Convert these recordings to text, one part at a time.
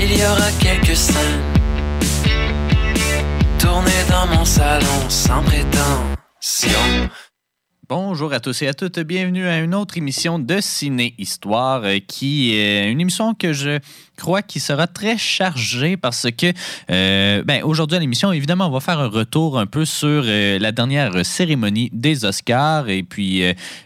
Il y aura quelques scènes. Tournées dans mon salon sans prétention. Bonjour à tous et à toutes, bienvenue à une autre émission de Ciné Histoire euh, qui est une émission que je crois qui sera très chargée parce que euh, ben, aujourd'hui à l'émission, évidemment, on va faire un retour un peu sur euh, la dernière cérémonie des Oscars. Et puis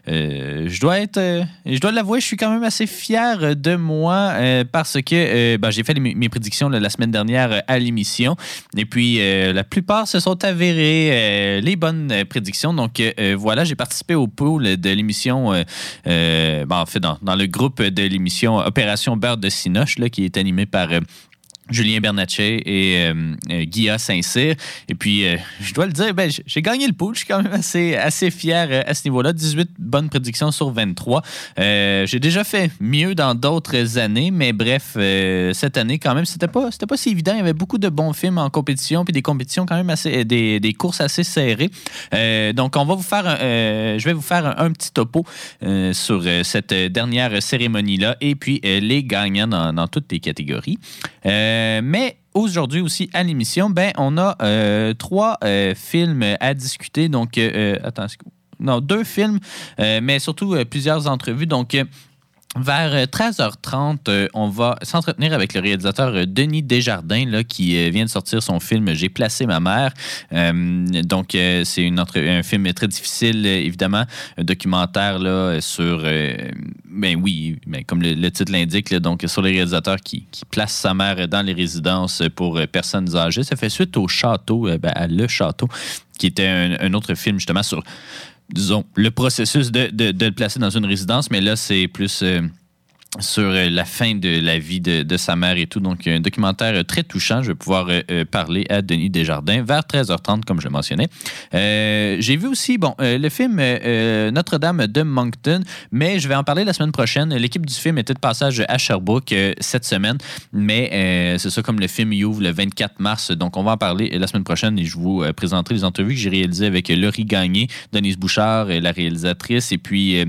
je dois être, je dois l'avouer, je suis quand même assez fier de moi parce que ben, j'ai fait mes prédictions la semaine dernière à l'émission. Et puis la plupart se sont avérées les bonnes prédictions. Donc voilà, j'ai participé au pool de l'émission, euh, euh, ben, en fait, dans, le groupe de l'émission Opération Beurre de Cinoche, là, qui est animé par. Julien Bernatchez et euh, euh, Guilla Saint-Cyr. Et puis, euh, je dois le dire, ben, j'ai gagné le pool. Je suis quand même assez, assez fier à ce niveau-là. 18 bonnes prédictions sur 23. Euh, j'ai déjà fait mieux dans d'autres années, mais bref, cette année, quand même, c'était pas, c'était pas si évident. Il y avait beaucoup de bons films en compétition, puis des compétitions quand même assez, des, des courses assez serrées. Donc, on va vous faire, un- je vais vous faire un, petit topo sur cette dernière cérémonie-là et puis les gagnants dans, toutes les catégories. Mais aujourd'hui aussi à l'émission, ben, on a euh, trois euh, films à discuter. Donc, euh, euh, attends, non, deux films, euh, mais surtout euh, plusieurs entrevues. Donc, euh, vers euh, 13h30, euh, on va s'entretenir avec le réalisateur euh, Denis Desjardins, là, qui euh, vient de sortir son film J'ai placé ma mère. Euh, donc, euh, c'est un film très difficile, euh, évidemment, un documentaire sur, euh, ben oui, ben, comme le, titre l'indique, donc sur le réalisateur qui, qui place sa mère dans les résidences pour euh, personnes âgées. Ça fait suite au château, euh, ben, à Le Château, qui était un, un autre film justement sur disons, le processus de, de- de le placer dans une résidence, mais là, c'est plus euh, sur euh, la fin de la vie de, de sa mère et tout. Donc, un documentaire euh, très touchant. Je vais pouvoir euh, euh, parler à Denis Desjardins vers 13h30, comme je le mentionnais. Euh, J'ai vu aussi, bon, euh, le film Notre-Dame de Moncton, mais je vais en parler la semaine prochaine. L'équipe du film était de passage à Sherbrooke cette semaine, mais c'est ça comme le film il ouvre le 24 mars. Donc, on va en parler la semaine prochaine et je vous présenterai les entrevues que j'ai réalisées avec Laurie Gagné, Denise Bouchard, la réalisatrice, et puis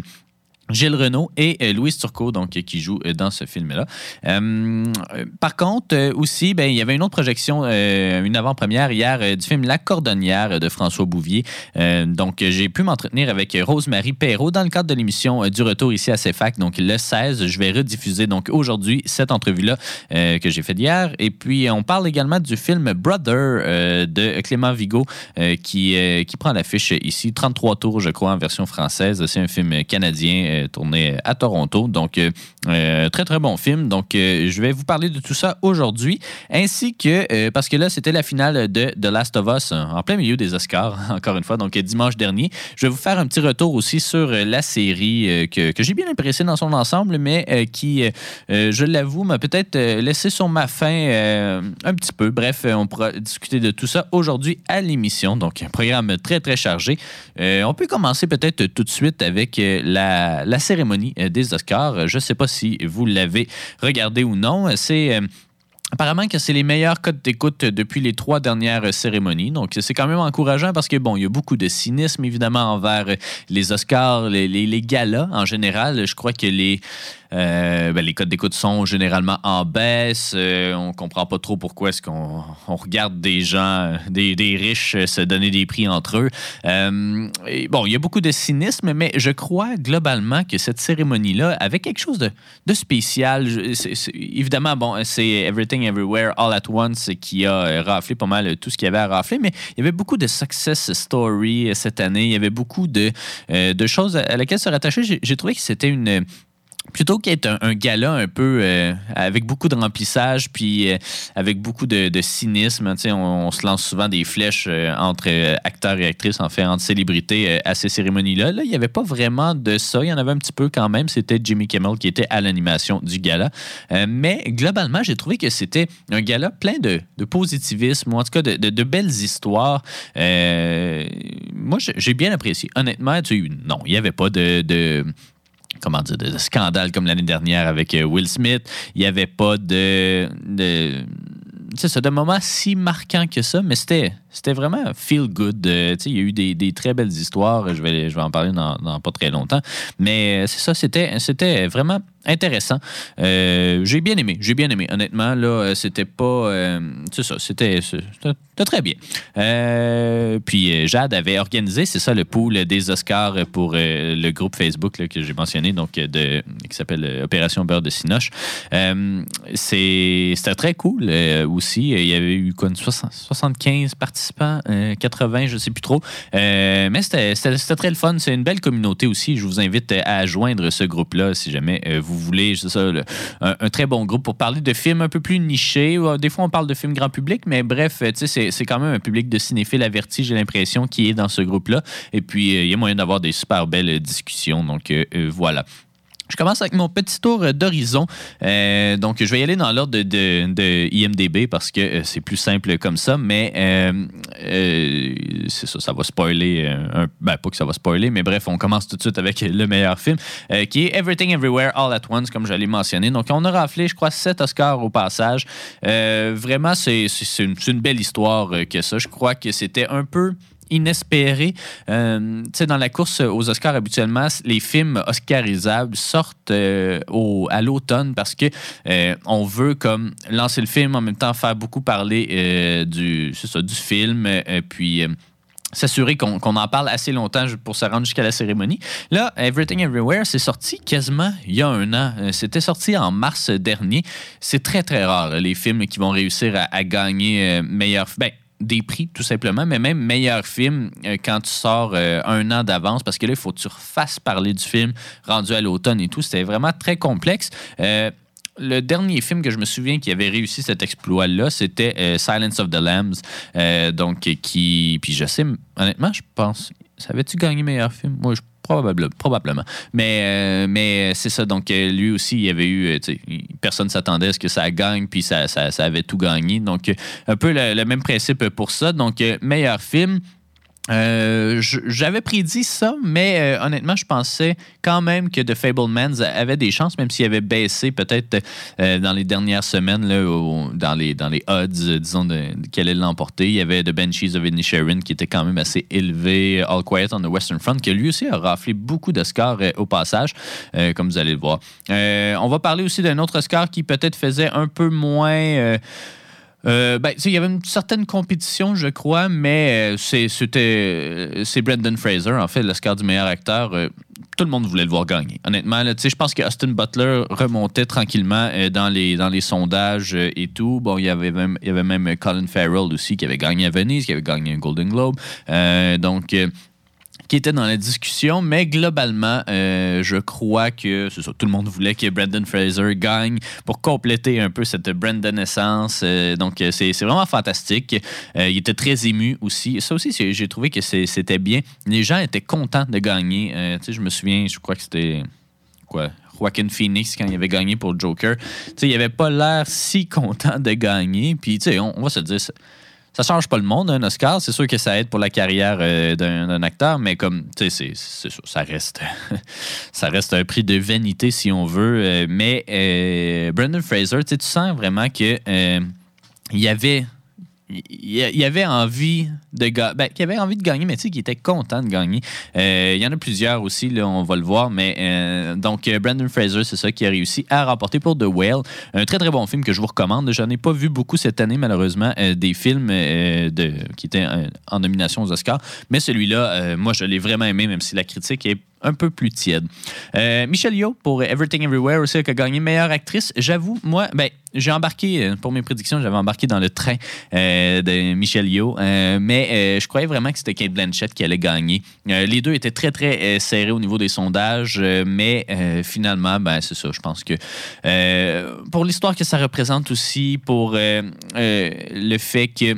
Gilles Renault et euh, Louise Turcot, donc, euh, qui jouent euh, dans ce film-là. Par contre, aussi, ben, il y avait une autre projection, une avant-première hier du film La Cordonnière de François Bouvier. Donc, j'ai pu m'entretenir avec Rosemary Perrault dans le cadre de l'émission du retour ici à CFAC. Donc, le 16, je vais rediffuser donc aujourd'hui cette entrevue-là que j'ai faite hier. Et puis, on parle également du film Brother de Clément Vigo qui, qui prend l'affiche ici. 33 tours, je crois, en version française. C'est un film canadien euh, tourné à Toronto. Donc, euh, euh, très, très bon film. Donc, je vais vous parler de tout ça aujourd'hui. Ainsi que, parce que là, c'était la finale de The Last of Us euh, en plein milieu des Oscars, encore une fois. Donc, dimanche dernier. Je vais vous faire un petit retour aussi sur la série que, que j'ai bien appréciée dans son ensemble, mais qui, je l'avoue, m'a peut-être laissé sur ma faim un petit peu. Bref, on pourra discuter de tout ça aujourd'hui à l'émission. Donc, un programme très, très chargé. On peut commencer peut-être tout de suite avec euh, la, cérémonie euh, des Oscars. Je ne sais pas si vous l'avez regardé ou non. C'est. euh, Apparemment que c'est les meilleurs codes d'écoute depuis les trois dernières cérémonies. Donc, c'est quand même encourageant parce que, bon, il y a beaucoup de cynisme, évidemment, envers les Oscars, les galas en général. Je crois que les, euh, ben, les codes d'écoute sont généralement en baisse. Euh, on comprend pas trop pourquoi est-ce qu'on on regarde des gens, des, des riches se donner des prix entre eux. Euh, bon, il y a beaucoup de cynisme, mais je crois globalement que cette cérémonie-là avait quelque chose de, de spécial. Évidemment, bon, c'est Everything Everywhere All at Once qui a euh, raflé pas mal tout ce qu'il y avait à rafler, mais il y avait beaucoup de success story euh, cette année. Il y avait beaucoup de, euh, de choses à, laquelle se rattacher. J'ai trouvé que c'était une plutôt qu'être un, gala un peu euh, avec beaucoup de remplissage, puis euh, avec beaucoup de, cynisme, on, se lance souvent des flèches euh, entre acteurs et actrices, en fait, entre célébrités à ces cérémonies-là. Là, il n'y avait pas vraiment de ça. Il y en avait un petit peu quand même. C'était Jimmy Kimmel qui était à l'animation du gala. Mais globalement, j'ai trouvé que c'était un gala plein de, positivisme, ou en tout cas de, belles histoires. Moi, j'ai bien apprécié. Honnêtement, tu non, il n'y avait pas de comment dire, de, scandale comme l'année dernière avec euh, Will Smith. Il n'y avait pas de, de c'est ça, de moments si marquants que ça, mais c'était, c'était vraiment feel good. Euh, il y a eu des, très belles histoires. Je vais, je vais en parler dans, pas très longtemps. Mais euh, c'est ça, c'était, c'était vraiment intéressant. Euh, j'ai bien aimé. J'ai bien aimé. Honnêtement, là, c'était pas. c'est ça, c'était, c'était- très bien. Puis Jade avait organisé, c'est ça, le pool des Oscars pour le groupe Facebook là, que j'ai mentionné, donc de, qui s'appelle Opération Beurre de Cinoche. Euh, c'est, c'était très cool aussi. Il y avait eu quoi, une 60 75 participants, euh, 80, je ne sais plus trop. Euh, mais c'était, très le fun. C'est une belle communauté aussi. Je vous invite euh, à joindre ce groupe-là si jamais euh, vous voulez. C'est ça, le- un, un très bon groupe pour parler de films un peu plus nichés. Euh, Des fois, on parle de films grand public, mais bref, euh, c'est, quand même un public de cinéphiles avertis, j'ai l'impression, qui est dans ce groupe-là. Et puis, euh, il y a moyen d'avoir des super belles euh, discussions. Donc, euh, euh, voilà. Je commence avec mon petit tour euh, d'horizon. Euh, donc, je vais y aller dans l'ordre de, IMDB parce que euh, c'est plus simple comme ça, mais c'est ça, ça va spoiler. ben, pas que ça va spoiler, mais bref, on commence tout de suite avec le meilleur film qui est Everything Everywhere All at Once, comme je l'ai mentionné. Donc, on a raflé, je crois, 7 Oscars au passage. Vraiment, c'est une, belle histoire que ça. Je crois que c'était un peu inespéré. Euh, dans la course aux Oscars, habituellement, les films oscarisables sortent euh, au, à l'automne parce que euh, on veut comme lancer le film en même temps faire beaucoup parler euh, du, ça, du film, puis s'assurer qu'on en parle assez longtemps pour se rendre jusqu'à la cérémonie. Là, Everything Everywhere, c'est sorti quasiment il y a un an. C'était sorti en mars dernier. C'est très, très rare, les films qui vont réussir à, gagner meilleur... Ben, des prix, tout simplement, mais même meilleur film euh, quand tu sors euh, un an d'avance, parce que là, il faut que tu refasses parler du film rendu à l'automne et tout. C'était vraiment très complexe. Euh, le dernier film que je me souviens qui avait réussi cet exploit-là, c'était Silence of the Lambs. Donc, qui. Puis je sais, honnêtement, je pense. Savais-tu gagner meilleur film? Moi, je Probable, probablement. Mais, euh, mais c'est ça. Donc, euh, lui aussi, il y avait eu. euh, personne ne s'attendait à ce que ça gagne, puis ça, ça, ça avait tout gagné. Donc, euh, un peu le, même principe pour ça. Donc, euh, meilleur film. Euh, J'avais prédit ça, mais euh, honnêtement, je pensais quand même que The Fablemans avait des chances, même s'il avait baissé peut-être euh, dans les dernières semaines, dans, les, odds, disons, de, de qu'elle allait l'emporter. Il y avait The Banshees of Inisherin qui était quand même assez élevé, All Quiet on the Western Front, qui lui aussi a raflé beaucoup d'Oscars euh, au passage, comme vous allez le voir. On va parler aussi d'un autre Oscar qui peut-être faisait un peu moins. Euh, ben, il y avait une certaine compétition, je crois, mais euh, c'est- euh, c'est Brendan Fraser, en fait, l'Oscar du meilleur acteur. euh, tout le monde voulait le voir gagner. Honnêtement, je pense que Austin Butler remontait tranquillement dans, les, dans les sondages et tout. Bon, il y avait même, il y avait même Colin Farrell aussi qui avait gagné à Venise, qui avait gagné un Golden Globe. Donc, qui était dans la discussion, mais globalement, euh, je crois que ça, tout le monde voulait que Brandon Fraser gagne pour compléter un peu cette Brandon essence. Euh, donc, euh, c'est vraiment fantastique. Il était très ému aussi. Ça aussi, j'ai trouvé que c'était bien. Les gens étaient contents de gagner. Tu je me souviens, je crois que c'était quoi Joaquin Phoenix quand il avait gagné pour Joker. Tu il avait pas l'air si content de gagner. Puis, on, on va se dire, ça, change pas le monde, un Oscar. C'est sûr que ça aide pour la carrière euh, d'un acteur, mais comme, tu sais, c'est- sûr, ça reste, ça reste un prix de vanité si on veut. Euh, mais euh, Brendan Fraser, tu sens vraiment que euh, il y avait il y a- il y avait envie de ben, gagner, mais tu sais, qu'il était content de gagner. Euh, il y en a plusieurs aussi, là, on va le voir, mais euh, donc euh, Brandon Fraser, c'est ça qui a réussi à remporter pour The Whale. Un très très bon film que je vous recommande. J'en ai pas vu beaucoup cette année, malheureusement, des films de, qui étaient en nomination aux Oscars, mais celui-là, moi, je l'ai vraiment aimé, même si la critique est un peu plus tiède. Euh, Michelle Yeoh pour Everything Everywhere aussi a gagné meilleure actrice. J'avoue, moi, ben, j'ai embarqué, euh, pour mes prédictions, j'avais embarqué dans le train euh, de Michelle Yeoh, euh, mais je croyais vraiment que c'était Kate Blanchett qui allait gagner. Les deux étaient très, très serrés au niveau des sondages, mais finalement, ben, c'est ça. Je pense que pour l'histoire que ça représente aussi, pour le fait que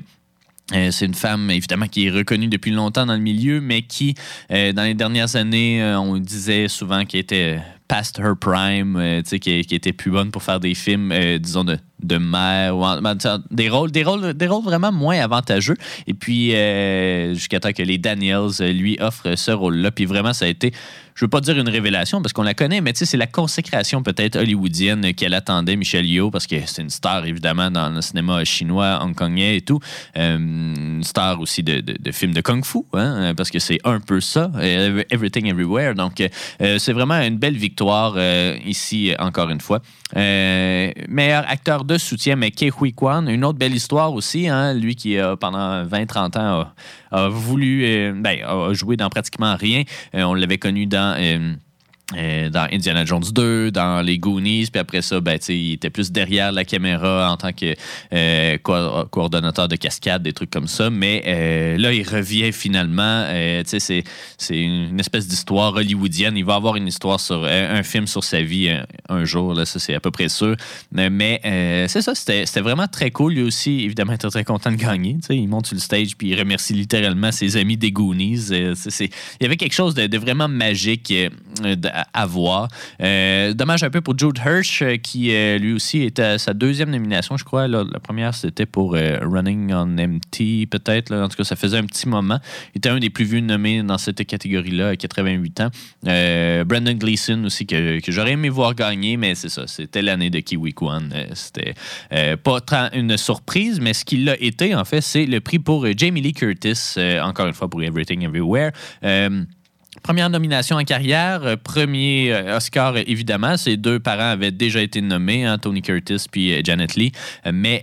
euh, c'est une femme, évidemment, qui est reconnue depuis longtemps dans le milieu, mais qui, euh, dans les dernières années, euh, on disait souvent qu'elle était past her prime, euh, qui, qui était plus bonne pour faire des films, euh, disons, de, de mère, ou en- ben, des, rôles, des, rôles, des rôles vraiment moins avantageux. Et puis, euh, jusqu'à temps que les Daniels euh, lui offrent ce rôle-là. Puis vraiment, ça a été, je veux pas dire une révélation parce qu'on la connaît, mais c'est la consécration peut-être hollywoodienne qu'elle attendait, Michelle Yeoh, parce que c'est une star, évidemment, dans le cinéma chinois, hongkongais et tout. Une star aussi de, de, de films de kung-fu, hein, parce que c'est un peu ça, Everything Everywhere. Donc, c'est vraiment une belle victoire euh, ici, encore une fois. Euh, meilleur acteur de soutien, mais Ke Huy Kwan, une autre belle histoire aussi. Hein, lui qui, a, pendant 20-30 ans, a, a voulu, euh, ben, a joué dans pratiquement rien. Euh, on l'avait connu dans. Euh, dans Indiana Jones 2, dans les Goonies, puis après ça, ben, il était plus derrière la caméra en tant que euh, co- coordonnateur de cascade, des trucs comme ça. Mais euh, là, il revient finalement. C'est, une espèce d'histoire hollywoodienne. Il va avoir une histoire sur un film sur sa vie un, jour, là, ça c'est à peu près sûr. Mais, c'est ça, c'était, vraiment très cool. Lui aussi, évidemment, était très content de gagner. Il monte sur le stage puis il remercie littéralement ses amis des Goonies. Il y avait quelque chose de, vraiment magique à, voir. Euh, dommage un peu pour Jude Hirsch, euh, qui euh, lui aussi était à sa deuxième nomination, je crois. La première, c'était pour Running on Empty, peut-être. En tout cas, ça faisait un petit moment. Il était un des plus vieux nommés dans cette catégorie-là, à 88 ans. Brandon Gleeson aussi, que, j'aurais aimé voir gagner, mais c'est ça. C'était l'année de Kiwi Kwan. C'était pas une surprise, mais ce qui l'a été, en fait, c'est le prix pour Jamie Lee Curtis, encore une fois pour Everything Everywhere. Première nomination en carrière, euh, premier euh, Oscar, euh, évidemment. Ses deux parents avaient déjà été nommés, hein, Tony Curtis puis Janet Lee, mais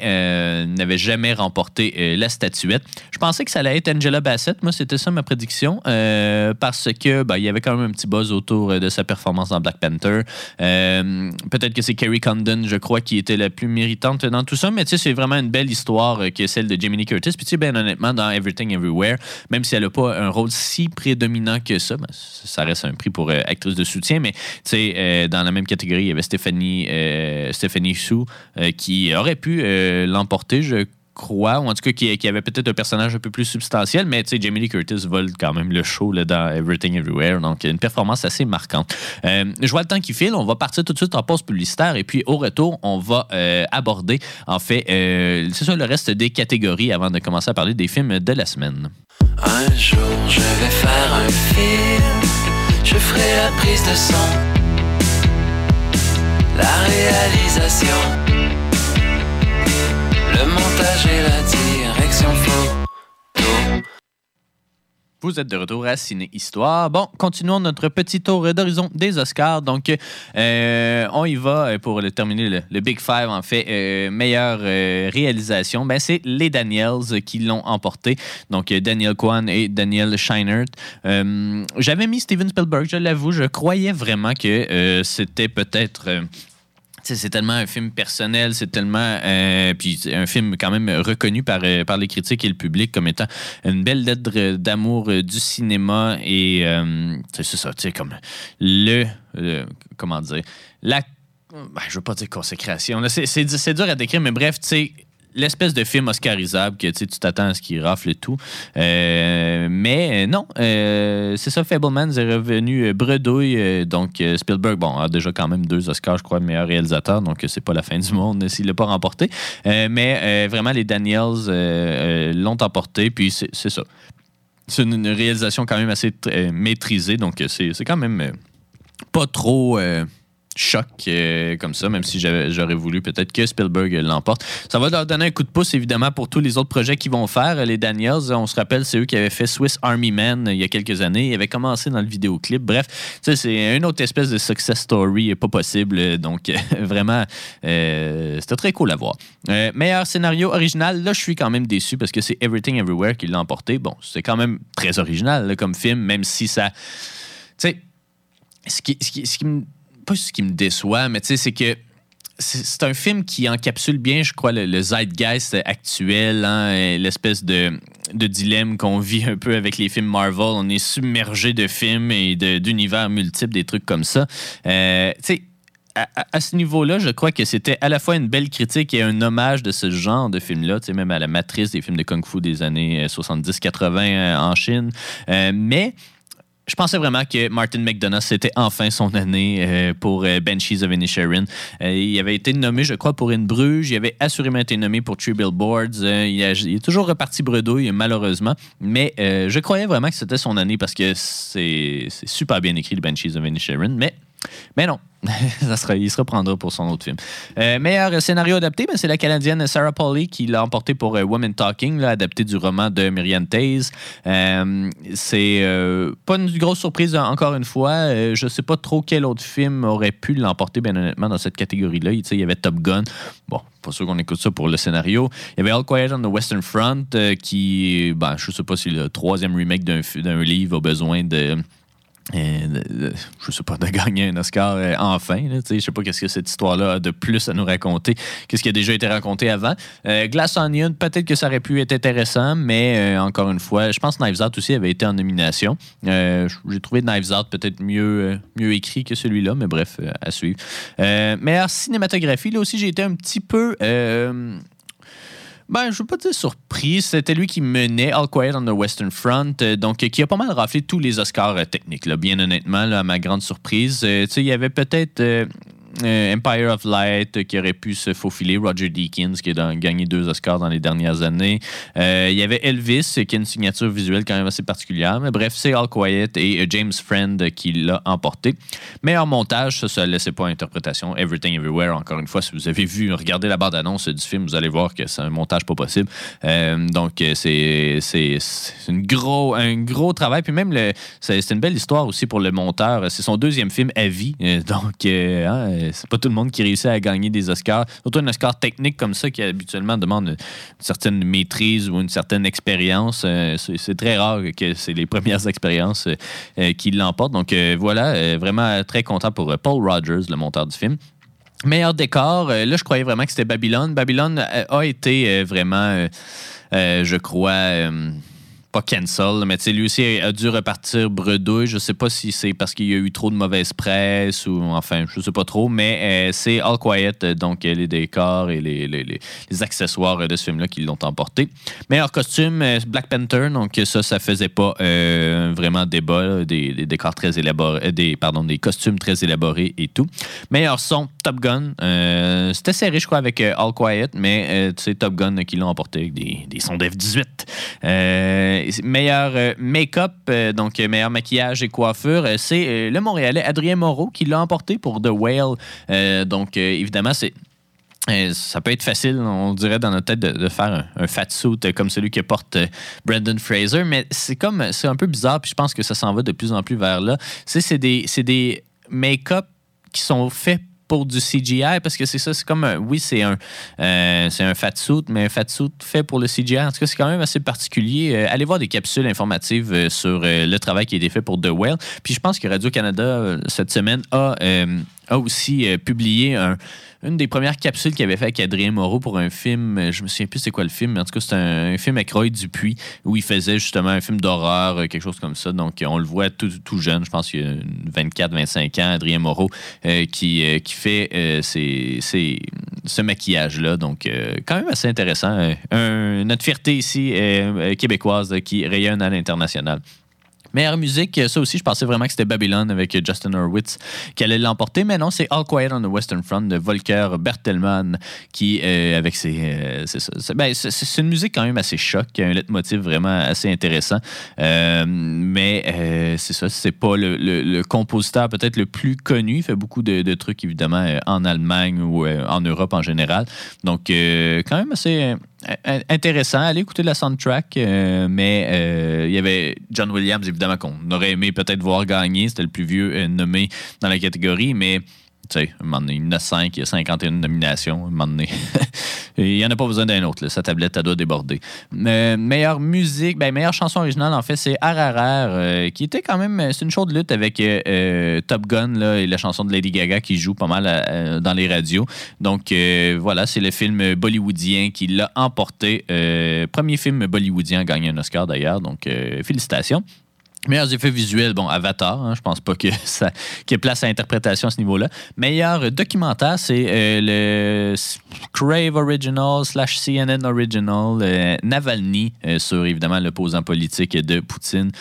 n'avaient jamais remporté la statuette. Je pensais que ça allait être Angela Bassett. Moi, c'était ça ma prédiction, parce que ben, il y avait quand même un petit buzz autour de sa performance dans Black Panther. Peut-être que c'est Kerry Condon, je crois, qui était la plus méritante dans tout ça, mais tu sais, c'est vraiment une belle histoire que celle de Lee Curtis. Puis tu sais, ben honnêtement, dans Everything Everywhere, même si elle n'a pas un rôle si prédominant que ça, ben, ça reste un prix pour euh, actrice de soutien, mais tu sais, euh, dans la même catégorie, il y avait Stéphanie, euh, Stéphanie euh, qui aurait pu l'emporter, je ou en tout cas qui, qui avait peut-être un personnage un peu plus substantiel, mais tu sais, Jamie Lee Curtis vole quand même le show là, dans Everything Everywhere, donc une performance assez marquante. Euh, je vois le temps qui file, on va partir tout de suite en pause publicitaire, et puis au retour, on va euh, aborder, en fait, euh, c'est ça le reste des catégories avant de commencer à parler des films de la semaine. Un jour je vais faire un film, je ferai la prise de son, la réalisation, le montage et la direction. Vous êtes de retour à Ciné Histoire. Bon, continuons notre petit tour d'horizon des Oscars. Donc, euh, on y va euh, pour le, terminer le, Big Five, en fait. Euh, meilleure euh, réalisation, ben, c'est les Daniels qui l'ont emporté. Donc, Daniel Kwan et Daniel Scheinert. J'avais mis Steven Spielberg, je l'avoue. Je croyais vraiment que c'était peut-être... c'est tellement un film personnel, c'est tellement. euh, puis un film quand même reconnu par, euh, par les critiques et le public comme étant une belle lettre d'amour euh, du cinéma. Et euh, c'est ça, tu sais, comme le. comment dire La. ben, je veux pas dire consécration. c'est dur à décrire, mais bref, tu sais. L'espèce de film oscarisable que tu t'attends à ce qu'il rafle et tout. Euh, mais euh, non, euh, c'est ça, Fablemans est revenu bredouille. donc, Spielberg, bon, a déjà quand même deux Oscars, je crois, meilleur réalisateur. Donc, c'est pas la fin du monde s'il l'a pas remporté. Mais vraiment, les Daniels l'ont emporté. Puis, c'est ça. C'est une, réalisation quand même assez maîtrisée. Donc, c'est quand même pas trop. Choc euh, comme ça, même si j'aurais voulu peut-être que Spielberg l'emporte. Ça va leur donner un coup de pouce, évidemment, pour tous les autres projets qu'ils vont faire. Les Daniels, on se rappelle, c'est eux qui avaient fait Swiss Army Man euh, il y a quelques années. Ils avaient commencé dans le vidéoclip. Bref, c'est une autre espèce de success story pas possible. Donc, euh, vraiment, euh, c'était très cool à voir. Meilleur scénario original, là, je suis quand même déçu parce que c'est Everything Everywhere qui l'a emporté. Bon, c'est quand même très original comme film, même si ça... Tu sais, ce qui, ce qui, ce qui me, pas ce qui me déçoit, mais tu sais, c'est que c'est un film qui encapsule bien, je crois, le, zeitgeist actuel, hein, l'espèce de, dilemme qu'on vit un peu avec les films Marvel. On est submergé de films et d'univers multiples, des trucs comme ça. Euh, tu sais, à, ce niveau-là, je crois que c'était à la fois une belle critique et un hommage de ce genre de film-là, tu sais, même à la matrice des films de Kung Fu des années euh, 70-80 euh, en Chine. Euh, mais je pensais vraiment que Martin McDonough, c'était enfin son année euh, pour euh, of Inisherin. Euh, il avait été nommé, je crois, pour une Bruges. Il avait assurément été nommé pour Three Billboards. Euh, il, il est toujours reparti bredouille, malheureusement. Mais je croyais vraiment que c'était son année parce que c'est c'est super bien écrit, le Banshees of Inisherin. Mais, mais non. Ça il se reprendra pour son autre film. Euh, meilleur scénario adapté, ben, c'est la Canadienne Sarah Pauli qui l'a emporté pour euh, Women Talking, là, adapté du roman de Myriam Taze. Euh, c'est euh, pas une grosse surprise, hein, encore une fois. Je sais pas trop quel autre film aurait pu l'emporter, bien honnêtement, dans cette catégorie-là. Il il y avait Top Gun. Bon, pas sûr qu'on écoute ça pour le scénario. Il y avait All Quiet on the Western Front, qui, ben, je sais pas si le troisième remake d'un livre a besoin de. Euh, de- de- je sais pas, de gagner un Oscar euh, enfin. Là, je sais pas qu'est-ce que cette histoire-là a de plus à nous raconter, qu'est-ce qui a déjà été raconté avant. Euh, Glass Onion, peut-être que ça aurait pu être intéressant, mais euh, encore une fois, je pense que Knives Out aussi avait été en nomination. Euh, J'ai trouvé Knives Out peut-être mieux, euh, mieux écrit que celui-là, mais bref, euh, à suivre. Euh, meilleure cinématographie, là aussi, j'ai été un petit peu. Ben, je veux pas dire surpris. C'était lui qui menait All Quiet on the Western Front, euh, donc qui a pas mal raflé tous les Oscars euh, techniques, là, bien honnêtement, là, à ma grande surprise. Euh, il y avait peut-être euh, Empire of Light euh, qui aurait pu se faufiler, Roger Deakins qui a gagné deux Oscars dans les dernières années. Euh, il y avait Elvis qui a une signature visuelle quand même assez particulière. Mais bref, c'est All Quiet et James Friend qui l'a emporté. Meilleur montage, ça, ne laissait pas interprétation. Everything Everywhere, encore une fois, si vous avez vu, regardez la bande-annonce du film, vous allez voir que c'est un montage pas possible. Donc, c'est gros, un gros travail. Puis même, c'est une belle histoire aussi pour le monteur. C'est son deuxième film à vie. Donc, hein, c'est pas tout le monde qui réussit à gagner des Oscars. Surtout un Oscar technique comme ça qui habituellement demande une certaine maîtrise ou une certaine expérience. Euh, c'est très rare que c'est les premières expériences euh, qui l'emportent. Donc, euh, voilà, vraiment très content pour Paul Rogers, le monteur du film. Meilleur décor, là, je croyais vraiment que c'était Babylone. Babylone a été vraiment, je crois, pas cancel, mais tu sais, lui aussi a dû repartir bredouille. Je sais pas si c'est parce qu'il y a eu trop de mauvaise presse ou enfin, je sais pas trop, mais euh, c'est All Quiet, euh, donc euh, les décors et les, les- les- accessoires de ce film-là qui l'ont emporté. Meilleur costume, Black Panther, donc ça, ça faisait pas vraiment débat, des, des décors très élaborés, des, pardon, des costumes très élaborés et tout. Meilleur son, Top Gun. C'était serré, je crois, avec All Quiet, mais sais, Top Gun qui l'ont emporté avec des, des sons d'F-18. Euh, meilleur euh, make-up, euh, donc meilleur maquillage et coiffure, c'est le Montréalais Adrien Moreau qui l'a emporté pour The Whale. Donc, évidemment, c'est. ça peut être facile, on dirait dans notre tête, de, faire un, un fat suit comme celui que porte Brendan Fraser, mais c'est comme c'est un peu bizarre, puis je pense que ça s'en va de plus en plus vers là. Sais, c'est des, c'est des make-up qui sont faits pour du CGI parce que c'est ça, c'est comme un, oui, c'est un, euh, c'est un fat mais un fat fait pour le CGI. En tout cas, c'est quand même assez particulier. Euh, allez voir des capsules informatives euh, sur euh, le travail qui a été fait pour The Whale. Puis je pense que Radio-Canada, cette semaine, a, a aussi euh, publié un- une des premières capsules qu'il avait fait avec Adrien Moreau pour un film. euh, Je me souviens plus c'est quoi le film, mais en tout cas, c'est un, film avec Roy Dupuis où il faisait justement un film d'horreur, euh, quelque chose comme ça. Donc, on le voit tout, jeune, je pense qu'il a 24-25 ans, Adrien Moreau, qui, qui fait ces- ces- ce maquillage-là. Donc, quand même assez intéressant. Notre fierté ici québécoise qui rayonne à l'international. Meilleure musique, ça aussi, je pensais vraiment que c'était Babylon avec Justin Hurwitz qui allait l'emporter, mais non, c'est All Quiet on the Western Front de Volker Bertelmann qui, euh, avec ses. euh, ben, c'est- une musique quand même assez choc, qui a un leitmotiv vraiment assez intéressant. Euh, mais c'est ça, c'est pas le, compositeur peut-être le plus connu. Il fait beaucoup de, trucs, évidemment, en Allemagne ou en Europe en général. Donc, quand même assez intéressant. Allez écouter la soundtrack, euh, mais euh, il y avait John Williams, évidemment, qu'on aurait aimé peut-être voir gagner. C'était le plus vieux euh, nommé dans la catégorie, mais tu sais, un moment donné, il y en a 5, il y a 51 nominations, il n'y en a pas besoin d'un autre, sa tablette, elle doit déborder. Euh, meilleure musique, ben, meilleure chanson originale, en fait, c'est RRR, euh, qui était quand même, c'est une chaude lutte avec euh, Top Gun là, et la chanson de Lady Gaga qui joue pas mal euh, dans les radios. Donc euh, voilà, c'est le film bollywoodien qui l'a emporté. Euh, premier film bollywoodien à gagner un Oscar d'ailleurs, donc euh, félicitations. Meilleurs effets visuels, bon, Avatar, hein, je pense pas que ça qu'il y ait place à interprétation à ce niveau-là. Meilleur documentaire, c'est euh, le Crave Original slash CNN Original, euh, Navalny, euh, sur évidemment l'opposant politique de Poutine,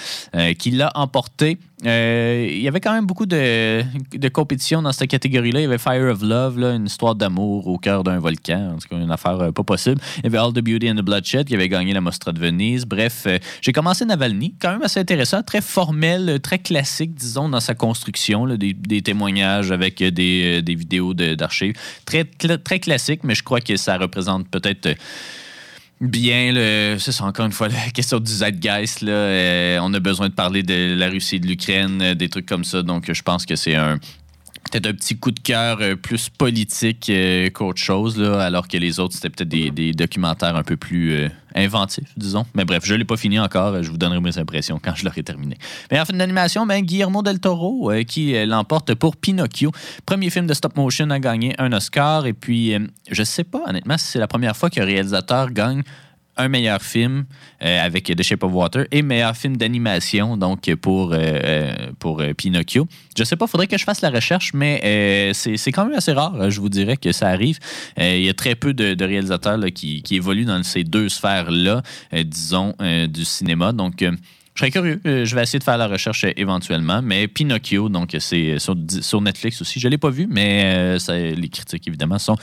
qui l'a emporté. Euh, il y avait quand même beaucoup de, de compétition dans cette catégorie-là. Il y avait Fire of Love, là, une histoire d'amour au cœur d'un volcan. En tout cas, une affaire euh, pas possible. Il y avait All the Beauty and the Bloodshed qui avait gagné la Mostra de Venise. Bref, euh, j'ai commencé Navalny, quand même assez intéressant, très formel, très classique, disons, dans sa construction, des, témoignages avec des, des vidéos d'archives. Très, très classique, mais je crois que ça représente peut-être. Euh, bien. le- Ça, c'est encore une fois la question du zeitgeist. Là. Euh, on a besoin de parler de la Russie et de l'Ukraine, euh, des trucs comme ça. Donc, je pense que c'est un. Peut-être un petit coup de cœur euh, plus politique euh, qu'autre chose, là, alors que les autres, c'était peut-être des, des documentaires un peu plus euh, inventifs, disons. Mais bref, je ne l'ai pas fini encore. Je vous donnerai mes impressions quand je l'aurai terminé. Mais en fin d'animation, ben, Guillermo del Toro qui l'emporte pour Pinocchio. Premier film de stop motion à gagner un Oscar. Et puis, je sais pas, honnêtement, si c'est la première fois qu'un réalisateur gagne un meilleur film euh, avec The Shape of Water et meilleur film d'animation donc pour, euh, euh, pour Pinocchio. Je sais pas, faudrait que je fasse la recherche, mais c'est quand même assez rare, euh, je vous dirais que ça arrive. Il y a très peu de, réalisateurs qui, qui évoluent dans ces deux sphères-là, disons, du cinéma. Donc, je serais curieux. Euh, je vais essayer de faire la recherche euh, éventuellement. Mais Pinocchio, donc c'est sur, Netflix aussi. Je ne l'ai pas vu, mais euh, les critiques, évidemment, sont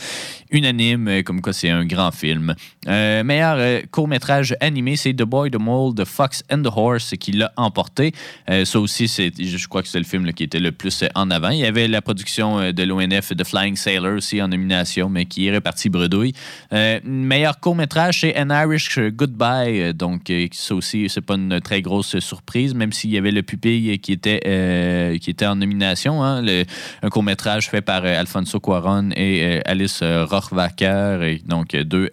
unanimes, euh, comme quoi c'est un grand film. Euh, meilleur euh, court-métrage animé, c'est The Boy, The Mole, The Fox and the Horse qui l'a emporté. Euh, ça aussi, je crois que c'est le film qui était le plus euh, en avant. Il y avait la production euh, de l'ONF The Flying Sailor aussi en nomination, mais qui est reparti bredouille. Euh, meilleur court-métrage, c'est An Irish Goodbye. Euh, Donc, euh, ça aussi, c'est pas une très grosse surprise, même s'il y avait le pupille qui était, euh, en nomination. hein. Un court-métrage fait par euh, Alfonso Cuaron et euh, Alice Rohrwacher. Et donc, deux.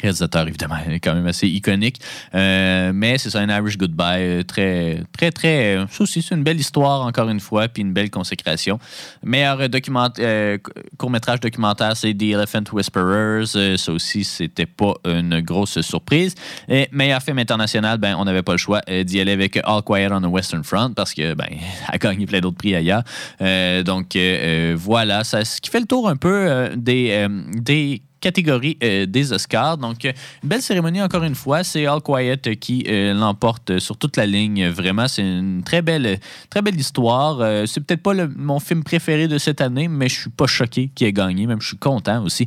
Réalisateurs, évidemment, quand même assez iconique. Euh, mais c'est ça, un Irish Goodbye. euh, Très, très, très. Ça aussi, c'est une belle histoire, encore une fois, puis une belle consécration. Meilleur euh, court-métrage documentaire, c'est The Elephant Whisperers. Ça aussi, c'était pas une grosse surprise. Et meilleur film international, ben, on n'avait pas le choix d'y aller avec All Quiet on the Western Front parce que, ben, a gagné plein d'autres prix ailleurs. Donc, voilà, ça, ce qui fait le tour un peu des, des catégorie euh, des Oscars. Donc, euh, belle cérémonie encore une fois. C'est All Quiet qui euh, l'emporte sur toute la ligne. Vraiment, c'est une très belle, très belle histoire. C'est peut-être pas mon film préféré de cette année, mais je suis pas choqué qu'il ait gagné. Même je suis content aussi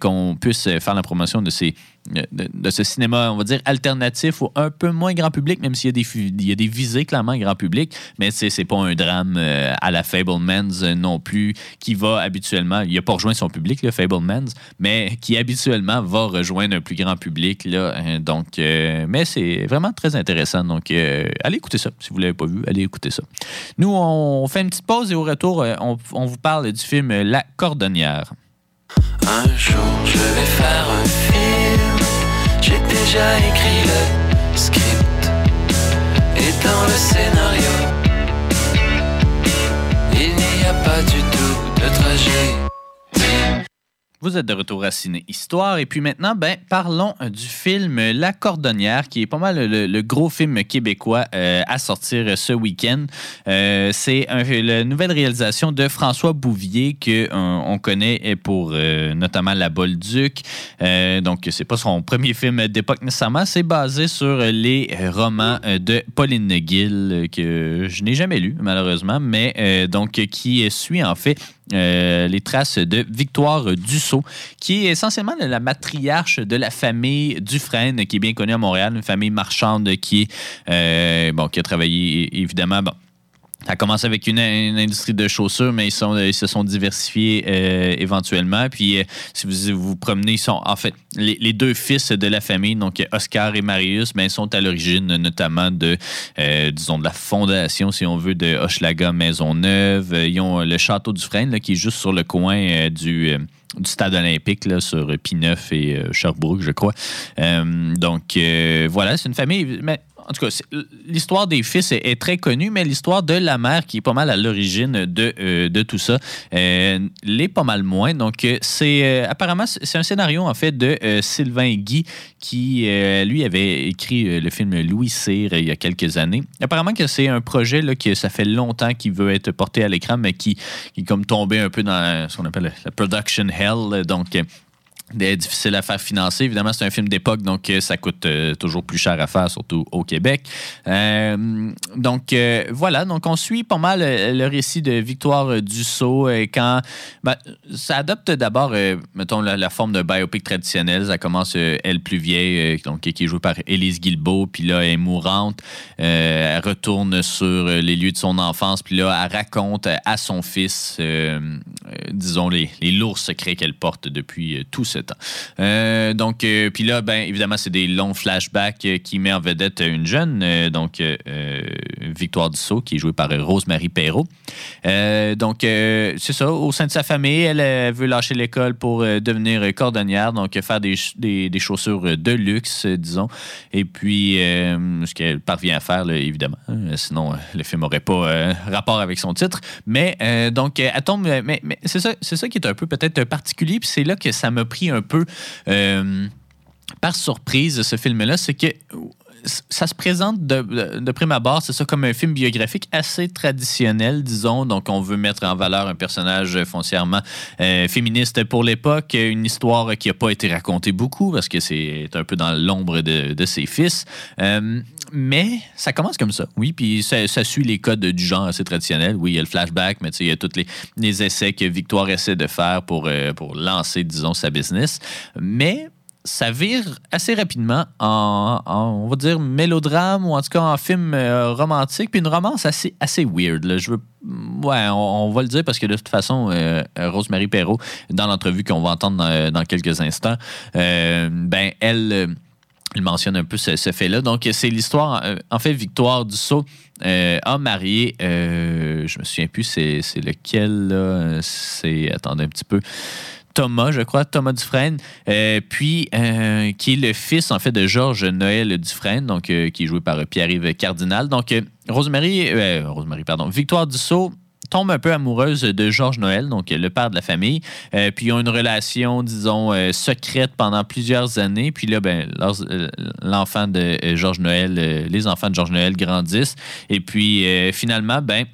qu'on puisse faire la promotion de ces de, ce cinéma, on va dire, alternatif ou un peu moins grand public, même s'il y a des, il y a des visées clairement grand public, mais c'est pas un drame euh, à la Fablemans euh, non plus, qui va habituellement, il a pas rejoint son public, le Fablemans, mais qui habituellement va rejoindre un plus grand public. Là, hein, donc, euh, mais c'est vraiment très intéressant. Donc, allez écouter ça. Si vous l'avez pas vu, allez écouter ça. Nous, on fait une petite pause et au retour, on, on vous parle du film La Cordonnière. Un jour je vais faire un film. J'ai déjà écrit le script. Et dans le scénario, il n'y a pas du tout de trajet. Vous êtes de retour à Ciné Histoire. Et puis maintenant, ben, parlons euh, du film La Cordonnière, qui est pas mal le, gros film québécois euh, à sortir euh, ce week-end. Euh, c'est la nouvelle réalisation de François Bouvier que euh, on connaît pour euh, notamment La Bolduc. Euh, donc, c'est pas son premier film d'époque nécessairement. C'est basé sur les euh, romans euh, de Pauline Gill, euh, que je n'ai jamais lu, malheureusement, mais euh, donc qui suit en fait euh, les traces de Victoire Dussault, qui est essentiellement la matriarche de la famille Dufresne, qui est bien connue à Montréal, une famille marchande qui, euh, qui a travaillé évidemment. Bon, ça commence avec une, industrie de chaussures, mais ils, sont, ils se sont diversifiés euh, éventuellement. Puis, euh, si vous vous promenez, ils sont en fait les, deux fils de la famille, donc Oscar et Marius, ben, sont à l'origine notamment de, euh, disons, de la fondation, si on veut, de Hochelaga Maisonneuve. Ils ont le château du Frêne, qui est juste sur le coin euh, du. euh, stade olympique sur P9 et euh, Sherbrooke, je crois. Euh, donc, euh, voilà, c'est une famille. Mais en tout cas, l'histoire des fils est, très connue, mais l'histoire de la mère, qui est pas mal à l'origine de, euh, tout ça, euh, l'est pas mal moins. Donc, euh, c'est apparemment, c'est un scénario, en fait, de Sylvain Guy, qui, lui, avait écrit le film Louis Cyr il y a quelques années. Apparemment que c'est un projet là, que ça fait longtemps qu'il veut être porté à l'écran, mais qui, qui est comme tombé un peu dans ce qu'on appelle la production hell. Donc, difficile à faire financer. Évidemment, c'est un film d'époque, donc euh, ça coûte euh, toujours plus cher à faire, surtout au Québec. Euh, donc voilà, donc on suit pas mal le récit de Victoire Dussault quand ben, ça adopte d'abord, mettons, la, forme de biopic traditionnel. Ça commence, elle plus vieille, donc, qui est jouée par Élise Guilbeault, puis là, elle est mourante. Elle retourne sur les lieux de son enfance, puis là, elle raconte à son fils, disons, les, les lourds secrets qu'elle porte depuis tout ce Euh, donc, euh, puis là, ben, évidemment, c'est des longs flashbacks euh, qui met en vedette une jeune, donc Victoire Dussault, qui est jouée par Rosemary Perrault. Donc, c'est ça, au sein de sa famille, elle, veut lâcher l'école pour devenir cordonnière, donc faire des, des, chaussures de luxe, disons. Et puis, ce qu'elle parvient à faire, évidemment. hein, sinon, le film n'aurait pas rapport avec son titre. Mais, donc, elle Mais, c'est ça, ça qui est un peu peut-être particulier. Puis c'est là que ça m'a pris un peu. euh, par surprise, ce film-là, c'est que ça se présente de, de, prime abord, c'est ça, comme un film biographique assez traditionnel, disons. Donc, on veut mettre en valeur un personnage foncièrement euh, féministe pour l'époque, une histoire qui n'a pas été racontée beaucoup parce que c'est un peu dans l'ombre de, de ses fils. Euh, mais ça commence comme ça, oui, puis ça, suit les codes du genre assez traditionnel. Oui, il y a le flashback, mais il y a tous les, les essais que Victoire essaie de faire pour, euh, pour lancer, disons, sa business. Mais ça vire assez rapidement en, on va dire, mélodrame ou en tout cas en film euh, romantique, puis une romance assez, assez weird. Là. Je veux, ouais, on, va le dire parce que de toute façon, euh, Rosemary Perrault, dans l'entrevue qu'on va entendre dans, dans quelques instants, euh, ben elle. euh, mentionne un peu ce, ce fait-là. Donc, c'est l'histoire. euh, en fait, Victoire Dussault euh, a marié. euh, je me souviens plus, c'est lequel. C'est. Attendez un petit peu. Thomas, je crois, Thomas Dufresne, euh, puis euh, qui est le fils en fait de Georges Noël Dufresne, donc euh, qui est joué par Pierre-Yves Cardinal. Donc Rosemary, Rosemary, pardon, Victoire Dussault tombe un peu amoureuse de Georges Noël, donc le père de la famille. Puis ils ont une relation, disons, secrète pendant plusieurs années. Puis là, ben, l'enfant de Georges Noël, les enfants de Georges Noël grandissent. Et puis finalement, ben,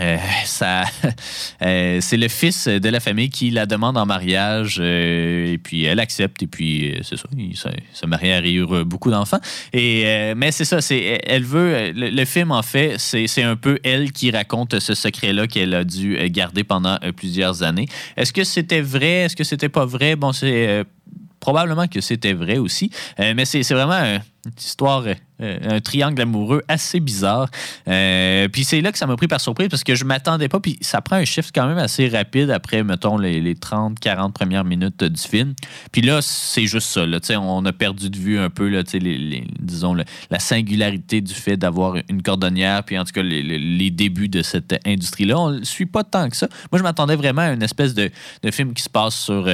euh, ça, euh, c'est le fils de la famille qui la demande en mariage euh, et puis elle accepte et puis c'est ça, il se, marie à rire beaucoup d'enfants. Et mais c'est ça, c'est elle veut le, le film en fait, c'est un peu elle qui raconte ce secret-là qu'elle a dû garder pendant plusieurs années. Est-ce que c'était vrai? Est-ce que c'était pas vrai? Bon, c'est probablement que c'était vrai aussi, Euh, mais c'est vraiment euh, une histoire, euh, un triangle amoureux assez bizarre. Puis c'est là que ça m'a pris par surprise parce que je m'attendais pas. Puis ça prend un shift quand même assez rapide après, mettons, les, les 30, 40 premières minutes du film. Puis là, c'est juste ça. Là, on a perdu de vue un peu, là, les, disons, la singularité du fait d'avoir une cordonnière, puis en tout cas, les débuts de cette industrie-là. On ne suit pas tant que ça. Moi, je m'attendais vraiment à une espèce de, de film qui se passe sur.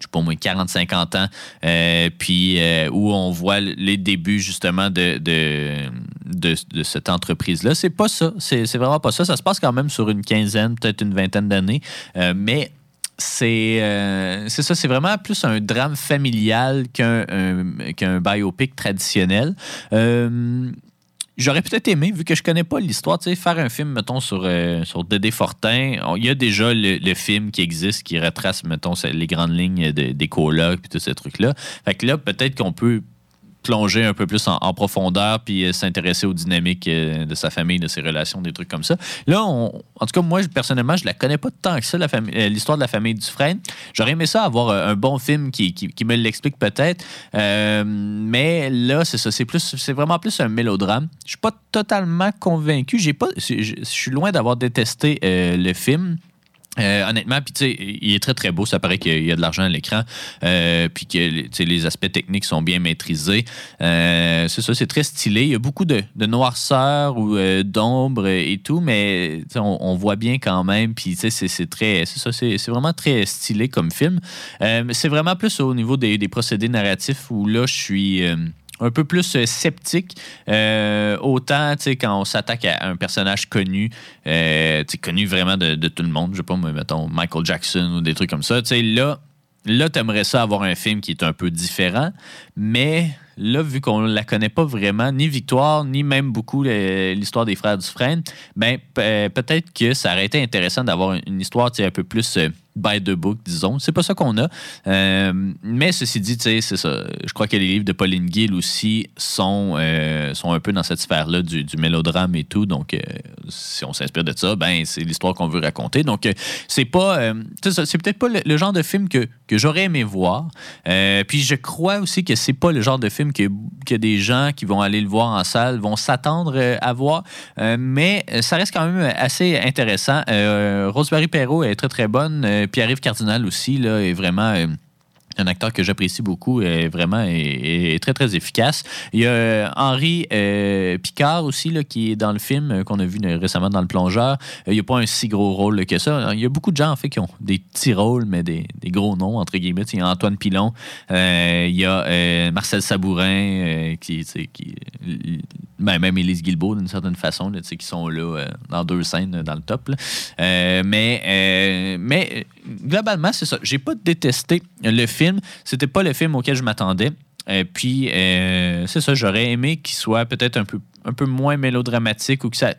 Je sais pas, au moins 40-50 ans, euh, puis euh, où on voit les débuts justement de, de, cette entreprise-là. C'est pas ça. C'est vraiment pas ça. Ça se passe quand même sur une quinzaine, peut-être une vingtaine d'années, euh, mais c'est ça, c'est vraiment plus un drame familial qu'un un- qu'un biopic traditionnel. J'aurais peut-être aimé, vu que je connais pas l'histoire, tu sais, faire un film, mettons, sur, euh, sur Dédé Fortin. Il y a déjà le, le film qui existe, qui retrace, mettons, les grandes lignes de- des colocs et tous ces trucs-là. Fait que là, peut-être qu'on peut plonger un peu plus en, profondeur puis euh, s'intéresser aux dynamiques euh, de sa famille, de ses relations, des trucs comme ça. Là, en tout cas, moi, personnellement, je la connais pas tant que ça, euh, l'histoire de la famille Dufresne. J'aurais aimé ça avoir un bon film qui, qui- qui me l'explique peut-être. Mais là, c'est ça. C'est vraiment plus un mélodrame. Je suis pas totalement convaincu. Je suis loin d'avoir détesté le film. Euh, honnêtement, puis tu sais, il est très très beau. Ça paraît qu'il y a de l'argent à l'écran, euh, puis que les aspects techniques sont bien maîtrisés. Euh, c'est ça, c'est très stylé. Il y a beaucoup de, de noirceur ou d'ombre et tout, mais on, voit bien quand même. Puis tu c'est très, ça, c'est vraiment très stylé comme film. C'est vraiment plus au niveau des, procédés narratifs où là, je suis un peu plus euh, sceptique. Euh, autant, tu sais, quand on s'attaque à un personnage connu, euh, tu connu vraiment de, tout le monde, je sais pas, moi, mettons Michael Jackson ou des trucs comme ça, tu sais, là, là, t'aimerais ça avoir un film qui est un peu différent, mais là, vu qu'on la connaît pas vraiment, ni Victoire, ni même beaucoup l'histoire des frères Dufresne, ben, pe- peut-être que ça aurait été intéressant d'avoir une- une histoire, tu sais, un peu plus euh, by the book, disons. C'est pas ça qu'on a. Euh, mais ceci dit, c'est ça. Je crois que les livres de Pauline Gill aussi sont, euh, sont un peu dans cette sphère-là du, du mélodrame et tout. Donc, euh, si on s'inspire de ça, ben c'est l'histoire qu'on veut raconter. Donc, c'est pas, c'est peut-être pas le, genre de film que, que j'aurais aimé voir. Puis je crois aussi que c'est pas le genre de film que, que des gens qui vont aller le voir en salle vont s'attendre à voir. Mais ça reste quand même assez intéressant. Rosemary Perrault est très très bonne. Euh, Pierre-Yves Cardinal aussi là, est vraiment. Un acteur que j'apprécie beaucoup, est vraiment est, très, très efficace. Il y a euh, Henri euh, Picard aussi, là, qui est dans le film, euh, qu'on a vu récemment dans Le Plongeur. Il n'y a pas un si gros rôle que ça. Il y a beaucoup de gens, en fait, qui ont des petits rôles, mais des, gros noms, entre guillemets. Il y a Antoine Pilon, il y a Marcel Sabourin, qui, ben, même Élise Guilbeault, d'une certaine façon, qui sont là dans deux scènes dans le top. mais, mais globalement, c'est ça. J'ai pas détesté le film. C'était pas le film auquel je m'attendais. Et puis, euh, c'est ça, j'aurais aimé qu'il soit peut-être un peu, moins mélodramatique ou que ça,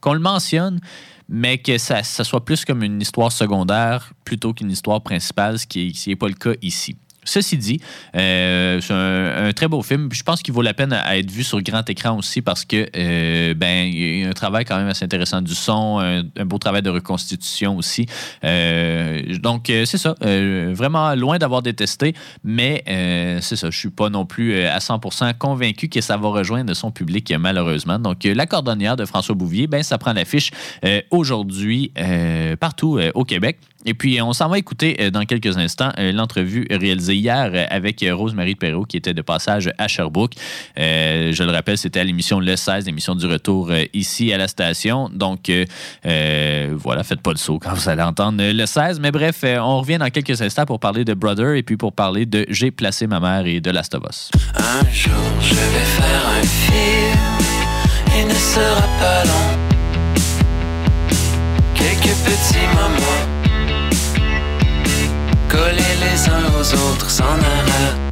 qu'on le mentionne, mais que ça, ça soit plus comme une histoire secondaire plutôt qu'une histoire principale, ce qui n'est pas le cas ici. Ceci dit, euh, c'est un, très beau film. Je pense qu'il vaut la peine à, être vu sur grand écran aussi parce que euh, ben il y a un travail quand même assez intéressant du son, un, beau travail de reconstitution aussi. Euh, donc c'est ça, vraiment loin d'avoir détesté, mais c'est ça. Je suis pas non plus à 100% convaincu que ça va rejoindre son public malheureusement. Donc la cordonnière de François Bouvier, ben ça prend l'affiche aujourd'hui partout au Québec. Et puis, on s'en va écouter euh, dans quelques instants euh, l'entrevue réalisée hier euh, avec Rose-Marie Perrault, qui était de passage à Sherbrooke. Je le rappelle, c'était à l'émission Le 16, l'émission du retour ici à la station. Donc, voilà, faites pas le saut quand vous allez entendre Le 16. Mais bref, on revient dans quelques instants pour parler de Brother et puis pour parler de J'ai placé ma mère et de Last of Us. Un jour je vais faire un film, il ne sera pas long. Quelques petits moments, collés les uns aux autres sans narration.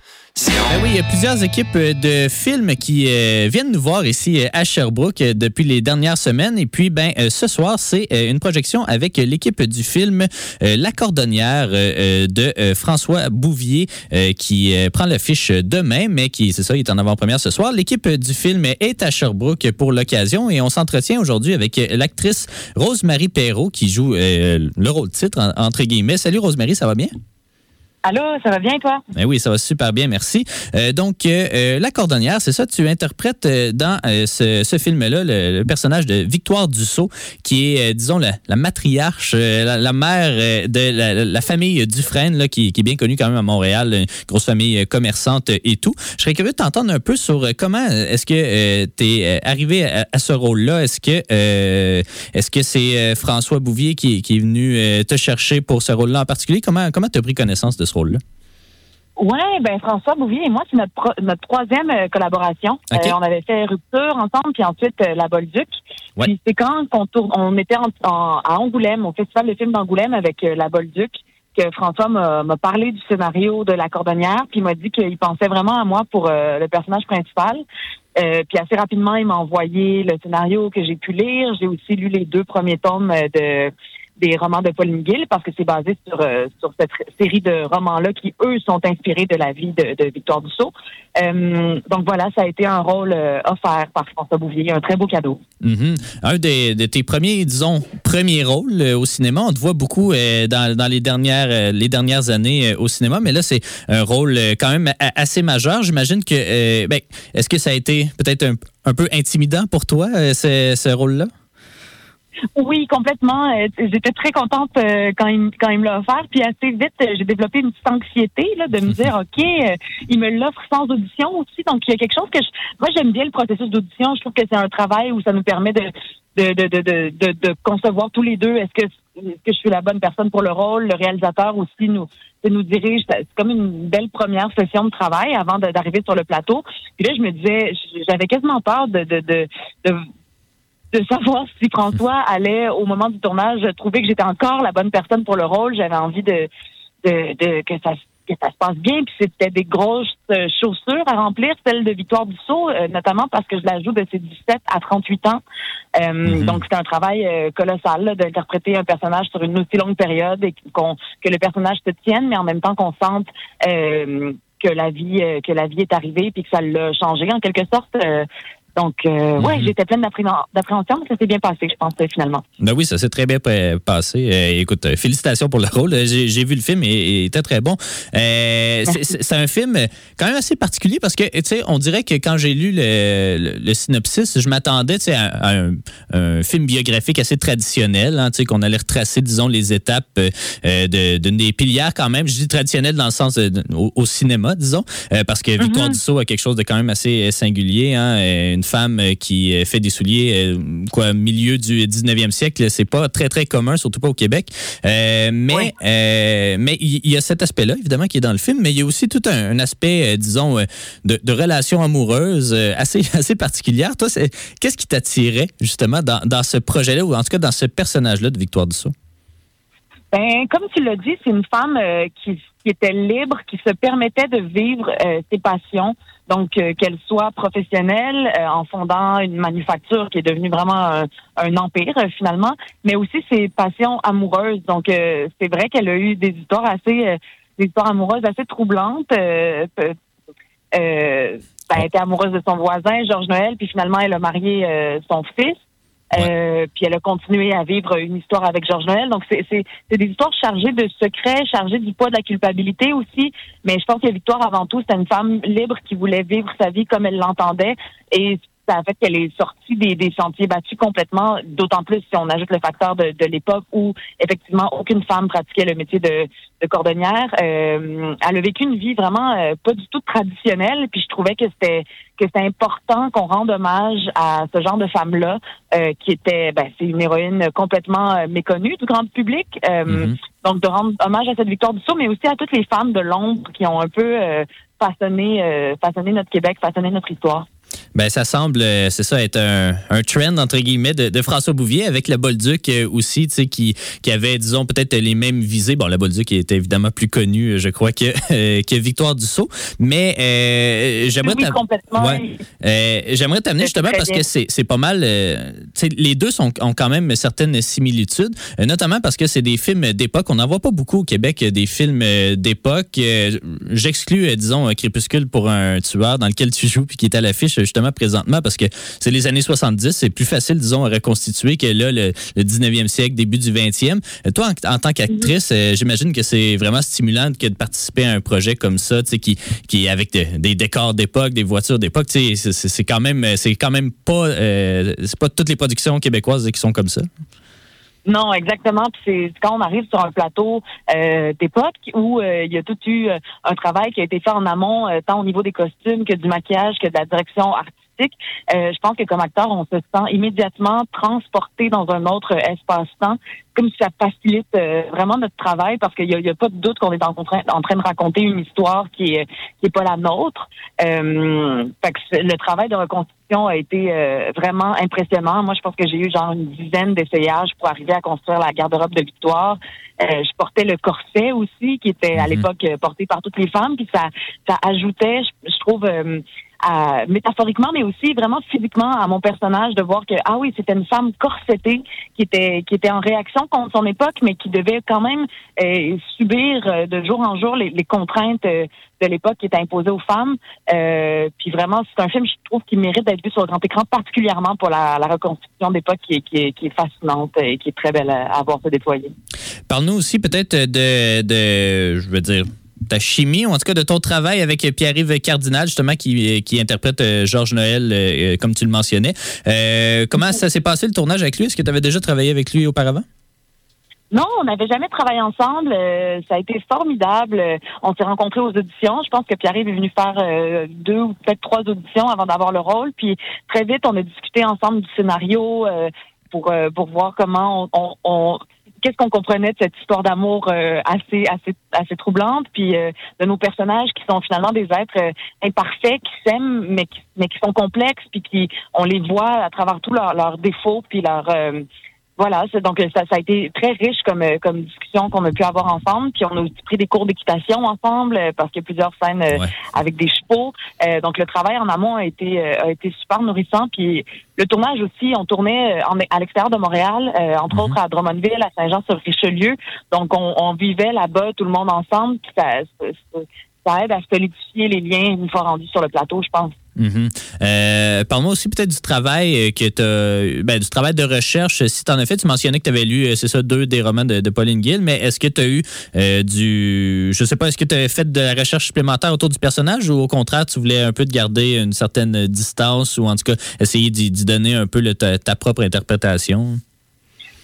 Ben oui, il y a plusieurs équipes euh, de films qui euh, viennent nous voir ici euh, à Sherbrooke depuis les dernières semaines. Et puis, ben, ce soir, c'est une projection avec l'équipe du film La Cordonnière de François Bouvier qui prend l'affiche demain, mais qui, c'est ça, il est en avant-première ce soir. L'équipe du film est à Sherbrooke pour l'occasion et on s'entretient aujourd'hui avec l'actrice Rose-Marie Perrault qui joue le rôle titre, en- entre guillemets. Salut Rose-Marie, ça va bien? Allô, ça va bien, toi? Ben oui, ça va super bien, merci. Euh, donc, euh, euh, La Cordonnière, c'est ça, tu interprètes euh, dans ce, ce film-là le, personnage de Victoire Dussault, qui est, disons, la, la matriarche, la, mère de la, famille Dufresne, là, qui, qui est bien connue quand même à Montréal, une grosse famille commerçante et tout. Je serais curieux de t'entendre un peu sur comment est-ce que tu es arrivé à, ce rôle-là? Est-ce que est-ce que c'est François Bouvier qui, qui est venu te chercher pour ce rôle-là en particulier? Comment comment tu as pris connaissance de ce rôle-là? Oui, ben François Bouvier et moi, c'est notre, pro- notre troisième euh, collaboration. Euh, on avait fait Rupture ensemble, puis ensuite euh, La Bolduc. Ouais. Puis c'est quand on, tourne, on était en- en- à Angoulême, au Festival de films d'Angoulême avec La Bolduc, que François m'a parlé du scénario de La Cordonnière, puis il m'a dit qu'il pensait vraiment à moi pour le personnage principal. Puis assez rapidement, il m'a envoyé le scénario que j'ai pu lire. J'ai aussi lu les deux premiers tomes de des romans de Pauline Gill parce que c'est basé sur, euh, sur cette série de romans-là qui, eux, sont inspirés de la vie de, de Victoire Dussault. Euh, donc voilà, ça a été un rôle euh, offert par François Bouvier, un très beau cadeau. Mhm. Un des, de tes premiers, disons, premiers rôles euh, au cinéma. On te voit beaucoup dans, les, dernières, années au cinéma, mais là, c'est un rôle quand même assez majeur. J'imagine que, ben, est-ce que ça a été peut-être un, peu intimidant pour toi, ce rôle-là? Oui, complètement. Euh, J'étais très contente euh, quand il, quand il me l'a offert. Puis assez vite, euh, j'ai développé une petite anxiété là, de me dire, OK, il me l'offre sans audition aussi. Donc, il y a quelque chose que je... Moi, j'aime bien le processus d'audition. Je trouve que c'est un travail où ça nous permet de, de, de, de, de, de, concevoir tous les deux. Est-ce que, est-ce que je suis la bonne personne pour le rôle? Le réalisateur aussi nous, nous dirige. C'est comme une belle première session de travail avant d'arriver sur le plateau. Puis là, je me disais, j'avais quasiment peur de, de, de, de de savoir si François allait, au moment du tournage, trouver que j'étais encore la bonne personne pour le rôle. J'avais envie de, de, de que ça que ça se passe bien. Puis c'était des grosses euh, chaussures à remplir, celle de Victoire Dussault, euh, notamment parce que je la joue de ses 17 à 38 ans. Euh, Mhm. Donc c'était un travail euh, colossal d'interpréter un personnage sur une aussi longue période et qu'on que le personnage se tienne, mais en même temps qu'on sente euh, que la vie que la vie est arrivée puis que ça l'a changé en quelque sorte. Euh, donc, euh, ouais, Mhm. j'étais pleine d'appré- d'appréhension, mais ça s'est bien passé, je pense, euh, finalement. Ben oui, ça s'est très bien pa- passé. Euh, écoute, euh, félicitations pour le rôle. J'ai vu le film et il était très bon. Euh, c'est- un film quand même assez particulier parce que, tu sais, on dirait que quand j'ai lu le, le- le synopsis, je m'attendais, à, à un, un film biographique assez traditionnel, hein, tu sais, qu'on allait retracer, disons, les étapes de- d'une des pilières quand même. Je dis traditionnel dans le sens de- au, au cinéma, disons, parce que Victoire Dussault a quelque chose de quand même assez singulier. Hein, une femme euh, qui euh, fait des souliers, euh, quoi, milieu du 19e siècle, c'est pas très, très commun, surtout pas au Québec. Euh, mais Oui. euh, mais il y, a cet aspect-là, évidemment, qui est dans le film, mais il y a aussi tout un, un aspect, disons, de, de relation amoureuse assez, assez particulière. Toi, c'est- qu'est-ce qui t'attirait, justement, dans, dans ce projet-là, ou en tout cas dans ce personnage-là de Victoire Dussault? Ben, comme tu l'as dit, c'est une femme euh, qui, qui était libre, qui se permettait de vivre euh, ses passions. Donc, euh, qu'elle soit professionnelle euh, en fondant une manufacture qui est devenue vraiment un, un empire euh, finalement, mais aussi ses passions amoureuses. Donc, euh, c'est vrai qu'elle a eu des histoires assez, euh, des histoires amoureuses assez troublantes. Euh, euh, euh, ben, elle était amoureuse de son voisin, Georges Noël, puis finalement, elle a marié euh, son fils. Euh, puis elle a continué à vivre une histoire avec Georges Noël. Donc, c'est c'est- c'est des histoires chargées de secrets, chargées du poids de la culpabilité aussi. Mais je pense que Victoire, avant tout, c'était une femme libre qui voulait vivre sa vie comme elle l'entendait. Et ça a fait qu'elle est sortie des, des sentiers battus complètement, d'autant plus si on ajoute le facteur de, de l'époque où, effectivement, aucune femme pratiquait le métier de, de cordonnière. Euh, elle a vécu une vie vraiment euh, pas du tout traditionnelle. Puis je trouvais que c'était que c'est important qu'on rende hommage à ce genre de femme-là, euh, qui était, ben, c'est une héroïne complètement euh, méconnue du grand public. Euh, Mhm. Donc, de rendre hommage à cette victoire du saut, mais aussi à toutes les femmes de l'ombre qui ont un peu euh, façonné, euh, façonné notre Québec, façonné notre histoire. Ben, ça semble, euh, c'est ça, être un, un trend, entre guillemets, de, de François Bouvier avec le Bolduc euh, aussi, tu sais, qui, qui avait, disons, peut-être les mêmes visées. Bon, le Bolduc était évidemment plus connu, euh, je crois, que, euh, que Victoire Dussault. Mais euh, j'aimerais Oui, t'a- complètement. Ouais. Euh, t'amener justement parce bien. que c'est pas mal. les deux sont, ont quand même certaines similitudes, notamment parce que c'est des films d'époque. On n'en voit pas beaucoup au Québec, des films d'époque. J'exclus, disons, Crépuscule pour un tueur dans lequel tu joues puis qui est à l'affiche justement présentement parce que c'est les années 70. C'est plus facile, disons, à reconstituer que là, le, le 19e siècle, début du 20e. Euh, toi, en, en tant qu'actrice, euh, j'imagine que c'est vraiment stimulant que de participer à un projet comme ça, tu sais, qui, qui avec de- des décors d'époque, des voitures d'époque. Tu sais, c'est- quand même, c'est quand même pas, euh, c'est pas toutes les productions québécoises qui sont comme ça. Non, exactement. Puis c'est quand on arrive sur un plateau euh, d'époque où euh, il y a tout eu euh, un travail qui a été fait en amont, euh, tant au niveau des costumes que du maquillage, que de la direction artistique. Euh, je pense que comme acteur, on se sent immédiatement transporté dans un autre euh, espace-temps, comme si ça facilite euh, vraiment notre travail parce qu'il n'y a, il y a pas de doute qu'on est en, train- en train de raconter une histoire qui est qui est pas la nôtre. Euh, fait que le travail de reconstruction a été vraiment impressionnant. Moi, je pense que j'ai eu genre une dizaine d'essayages pour arriver à construire la garde-robe de Victoire. Je portais le corset aussi, qui était à Mhm. l'époque porté par toutes les femmes, puis ça, ça ajoutait, je, je trouve, à- métaphoriquement, mais aussi vraiment physiquement à mon personnage de voir que ah oui, c'était une femme corsetée qui était qui était en réaction contre son époque, mais qui devait quand même euh, subir euh, de jour en jour les, contraintes euh, de l'époque qui étaient imposées aux femmes. Euh, puis vraiment, c'est un film, je trouve, qui mérite d'être vu sur le grand écran, particulièrement pour la, la reconstruction d'époque qui est, qui, qui est fascinante et qui est très belle à, à voir se déployer. Parle-nous aussi peut-être de, de, je veux dire, ta chimie, ou en tout cas de ton travail avec Pierre-Yves Cardinal, justement, qui, interprète euh, Georges Noël, euh, comme tu le mentionnais. Euh, comment ça s'est passé le tournage avec lui? Est-ce que tu avais déjà travaillé avec lui auparavant? Non, on n'avait jamais travaillé ensemble. Euh, ça a été formidable. Euh, On s'est rencontrés aux auditions. Je pense que Pierre-Yves est venu faire euh, deux ou peut-être trois auditions avant d'avoir le rôle. Puis très vite, on a discuté ensemble du scénario euh, pour euh, voir comment on- qu'est-ce qu'on comprenait de cette histoire d'amour euh, assez assez assez troublante? Puis euh, de nos personnages qui sont finalement des êtres euh, imparfaits qui s'aiment mais qui mais qui sont complexes puis qui on les voit à travers tous leurs défauts puis leurs euh, voilà, c'est donc ça, ça a été très riche comme euh, comme discussion qu'on a pu avoir ensemble. Puis on a aussi pris des cours d'équitation ensemble euh, parce qu'il y a plusieurs scènes euh, Ouais. avec des chevaux. Euh, donc le travail en amont a été euh, a été super nourrissant. Puis le tournage aussi, on tournait euh, en- à l'extérieur de Montréal, euh, entre Mhm. autres à Drummondville, à Saint-Jean-sur-Richelieu. Donc on, on vivait là-bas tout le monde ensemble. Puis ça, ça, ça aide à solidifier les liens une fois rendu sur le plateau, je pense. Mhm. Euh, Parle-moi aussi peut-être du travail euh, que t'as- ben, du travail de recherche. Si tu en as fait, tu mentionnais que tu avais lu, euh, c'est ça, deux des romans de, Pauline Gill, mais est-ce que tu as eu du. Je sais pas, est-ce que tu avais fait de la recherche supplémentaire autour du personnage ou au contraire, tu voulais un peu te garder une certaine distance ou en tout cas essayer d'y donner un peu le- ta, ta propre interprétation?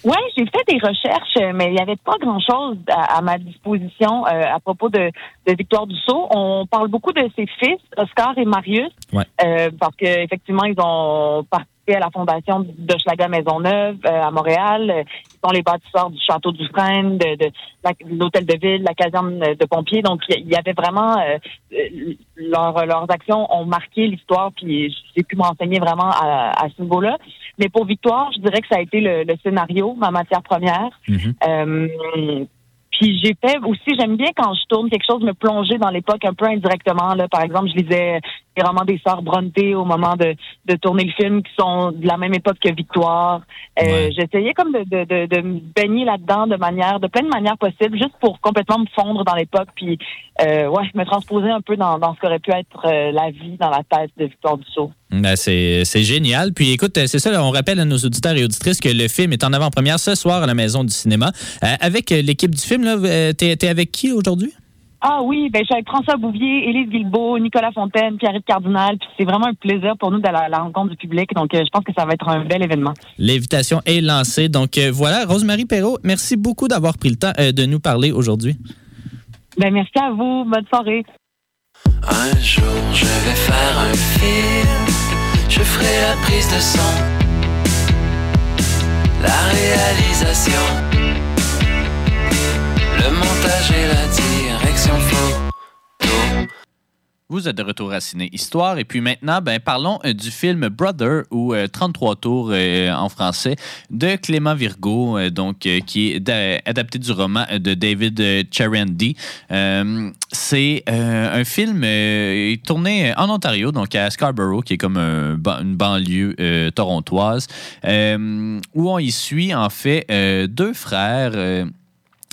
Oui, j'ai fait des recherches, euh, mais il n'y avait pas grand-chose à, à ma disposition euh, à propos de, de Victoire Dussault. On parle beaucoup de ses fils, Oscar et Marius, Ouais. euh, parce qu'effectivement, ils ont participé à la fondation de Schlager Maisonneuve euh, à Montréal. Euh, Ils sont les bâtisseurs du Château du Frêne, de, de, de l'Hôtel de Ville, la caserne de pompiers. Donc, il y avait vraiment... euh, euh, leurs actions ont marqué l'histoire, puis j'ai pu m'enseigner vraiment à, à ce niveau-là. Mais pour Victoire, je dirais que ça a été le, le scénario, ma matière première. Mhm. Euh, puis j'ai fait aussi, j'aime bien quand je tourne quelque chose, me plonger dans l'époque un peu indirectement. Là, par exemple, je lisais les romans des sœurs Bronte au moment de, de tourner le film, qui sont de la même époque que Victoire. Euh, Ouais. J'essayais comme de, de, de, de me baigner là-dedans de manière, de plein de manières possibles, juste pour complètement me fondre dans l'époque, puis euh, ouais, me transposer un peu dans, dans ce qu'aurait pu être euh, la vie dans la tête de Victoire Dussault. Ben, c'est c'est génial. Puis écoute, c'est ça, là, on rappelle à nos auditeurs et auditrices que le film est en avant-première ce soir à la Maison du cinéma. Euh, avec euh, l'équipe du film, là, euh, t'es t'es avec qui aujourd'hui? Ah oui, ben je suis avec François Bouvier, Élise Guilbeault, Nicolas Fontaine, Pierre-Yves Cardinal, puis c'est vraiment un plaisir pour nous d'aller à la rencontre du public, donc euh, je pense que ça va être un bel événement. L'invitation est lancée. Donc euh, voilà, Rosemary Perrault, merci beaucoup d'avoir pris le temps euh, de nous parler aujourd'hui. Ben merci à vous, bonne soirée. Un jour je vais faire un film, je ferai la prise de son, la réalisation, le montage et la direction Vous êtes de retour à Ciné Histoire. Et puis maintenant, ben, parlons euh, du film Brother ou euh, 33 tours euh, en français de Clément Virgo, euh, donc, euh, qui est da- adapté du roman de David euh, Charandy. Euh, C'est euh, un film euh, tourné en Ontario, donc à Scarborough, qui est comme une banlieue euh, torontoise, euh, où on y suit en fait euh, deux frères.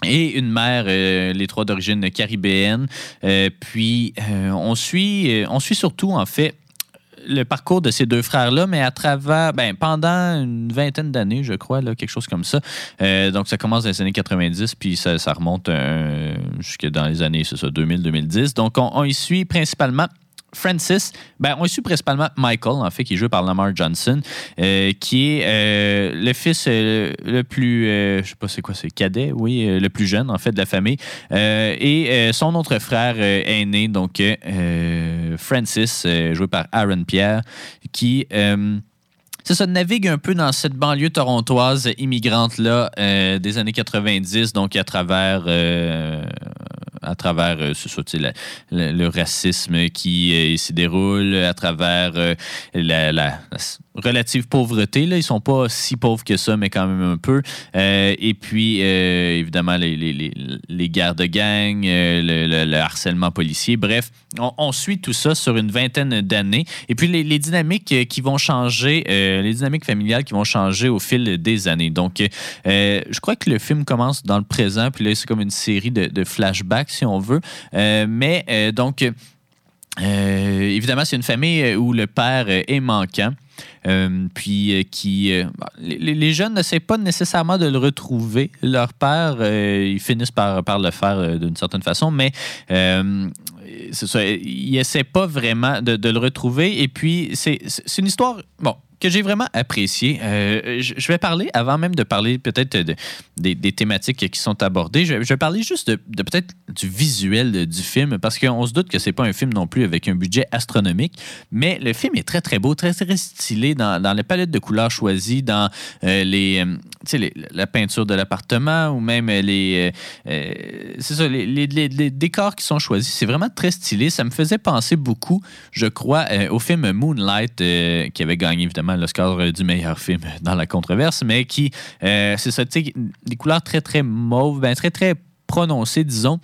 Et une mère, euh, les trois d'origine caribéenne. Euh, puis, euh, on, suit, on suit surtout, en fait, le parcours de ces deux frères-là, mais à travers, ben, pendant une vingtaine d'années, je crois, là, quelque chose comme ça. Donc, ça commence dans les années 90, puis ça, remonte euh, jusque dans les années, c'est ça, 2000-2010. Donc, on, on y suit principalement Francis, ben, on y suit principalement Michael, en fait, qui est joué par Lamar Johnson, euh, qui est euh, le fils euh, le plus, je sais pas c'est quoi, c'est cadet, oui, le plus jeune, en fait, de la famille. Et son autre frère aîné, donc Francis, joué par Aaron Pierre, qui... ça, navigue un peu dans cette banlieue torontoise immigrante-là des années 90, donc à travers, à travers sais, la- le, le racisme qui euh, s'y déroule, à travers euh, la relative pauvreté. Là. Ils sont pas si pauvres que ça, mais quand même un peu. Euh, et puis, euh, évidemment, les, les, les, guerres de gang, euh, le, le- le harcèlement policier. Bref, on, suit tout ça sur une vingtaine d'années. Et puis, les, dynamiques qui vont changer, les dynamiques familiales qui vont changer au fil des années. Donc, je crois que le film commence dans le présent, puis là, c'est comme une série de, flashbacks, si on veut. Mais, donc, évidemment, c'est une famille où le père est manquant. Euh, puis euh, qui euh, bon, les, jeunes n'essaient pas nécessairement de le retrouver. Leur père ils finissent par, le faire d'une certaine façon mais c'est ils essaient pas vraiment de, le retrouver. Et puis c'est une histoire bon que j'ai vraiment apprécié. Euh, je, vais parler, avant même de parler peut-être de- des, thématiques qui sont abordées, je, vais parler juste de, peut-être du visuel du film, parce qu'on se doute que c'est pas un film non plus avec un budget astronomique, mais le film est très, très beau, très, très stylé dans, dans la palette de couleurs choisies, dans euh, les, euh, la peinture de l'appartement ou même les, euh, euh, ça, les, décors qui sont choisis. C'est vraiment très stylé. Ça me faisait penser beaucoup, je crois, euh, au film Moonlight, euh, qui avait gagné évidemment l'Oscar euh, du meilleur film dans la controverse, mais qui, euh, c'est ça, tu sais, des couleurs très, très mauves, ben, très, très prononcées, disons.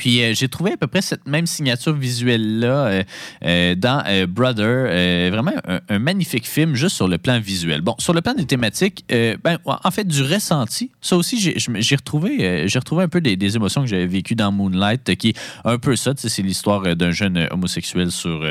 Puis euh, j'ai trouvé à peu près cette même signature visuelle-là euh, euh, dans Brother. Vraiment un, magnifique film juste sur le plan visuel. Bon, sur le plan des thématiques, ben, en fait, du ressenti, ça aussi, j'ai retrouvé, retrouvé un peu des, des émotions que j'avais vécues dans Moonlight, qui est un peu ça. C'est l'histoire d'un jeune homosexuel sur.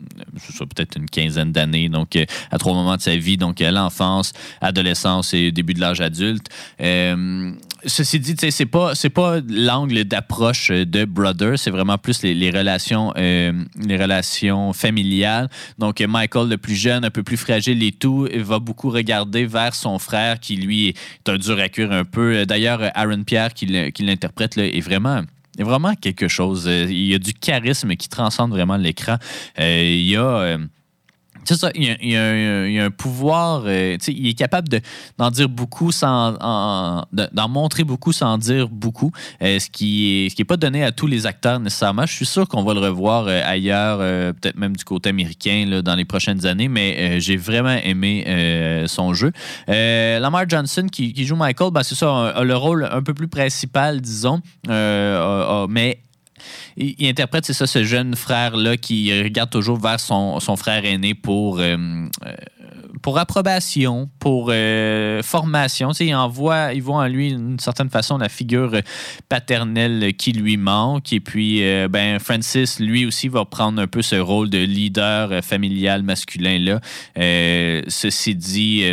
Euh, peut-être une quinzaine d'années, donc euh, à trois moments de sa vie, donc à l'enfance, adolescence et début de l'âge adulte. Euh, ceci dit, c'est pas c'est pas l'angle d'approche de Brother, c'est vraiment plus les, relations euh, les relations familiales. Donc euh, Michael, le plus jeune, un peu plus fragile et tout, va beaucoup regarder vers son frère qui lui est un dur à cuire un peu. D'ailleurs, Aaron Pierre qui l'interprète est vraiment il y a vraiment quelque chose. Euh, Il y a du charisme qui transcende vraiment l'écran. Euh, il y a. c'est ça, il y a, un, pouvoir, euh, il est capable de- d'en dire beaucoup sans, en- de- d'en montrer beaucoup sans dire beaucoup, euh, ce qui est, ce qui est pas donné à tous les acteurs nécessairement. Je suis sûr qu'on va le revoir euh, ailleurs, peut-être même du côté américain dans les prochaines années, mais j'ai vraiment aimé son jeu. Lamar Johnson qui, joue Michael, ben, c'est ça, a, a le rôle un peu plus principal, disons, mais il, interprète, c'est ça, ce jeune frère-là qui regarde toujours vers son, frère aîné pour, euh, euh, pour approbation, pour euh, formation. Tu il, envoie, il voit en lui, d'une certaine façon, la figure paternelle qui lui manque. Et puis, ben, Francis, lui aussi, va prendre un peu ce rôle de leader familial masculin-là. Ceci dit...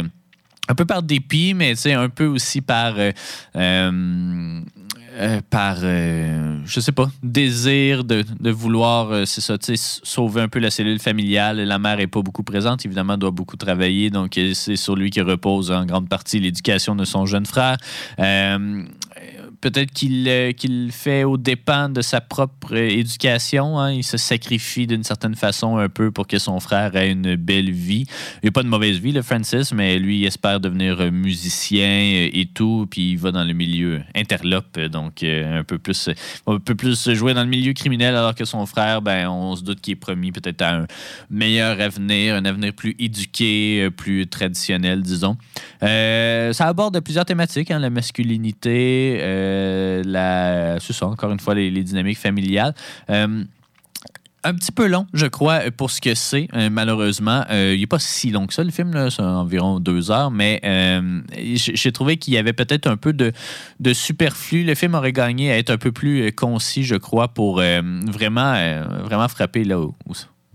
un peu par dépit, mais un peu aussi par, euh, par euh, je sais pas, désir de, vouloir, euh, c'est ça, sauver un peu la cellule familiale. La mère est pas beaucoup présente, évidemment, doit beaucoup travailler, donc c'est sur lui qui repose en grande partie l'éducation de son jeune frère. Peut-être qu'il euh, qu'il fait aux dépens de sa propre euh, éducation. hein. Il se sacrifie d'une certaine façon un peu pour que son frère ait une belle vie. Il n'a pas de mauvaise vie, le Francis, mais lui, il espère devenir euh, musicien et tout. Puis il va dans le milieu interlope, donc un peu plus, un peu plus jouer dans le milieu criminel, alors que son frère, ben, on se doute qu'il est promis peut-être à un meilleur avenir, un avenir plus éduqué, plus traditionnel, disons. Ça aborde plusieurs thématiques, hein, la masculinité, la, c'est ça, encore une fois, les, dynamiques familiales. Euh, un petit peu long, je crois, pour ce que c'est, euh, malheureusement. Euh, il n'est pas si long que ça, le film, c'est environ deux heures, mais euh, j'ai trouvé qu'il y avait peut-être un peu de, de superflu. Le film aurait gagné à être un peu plus euh, concis, je crois, pour euh, vraiment, euh, vraiment frapper là où,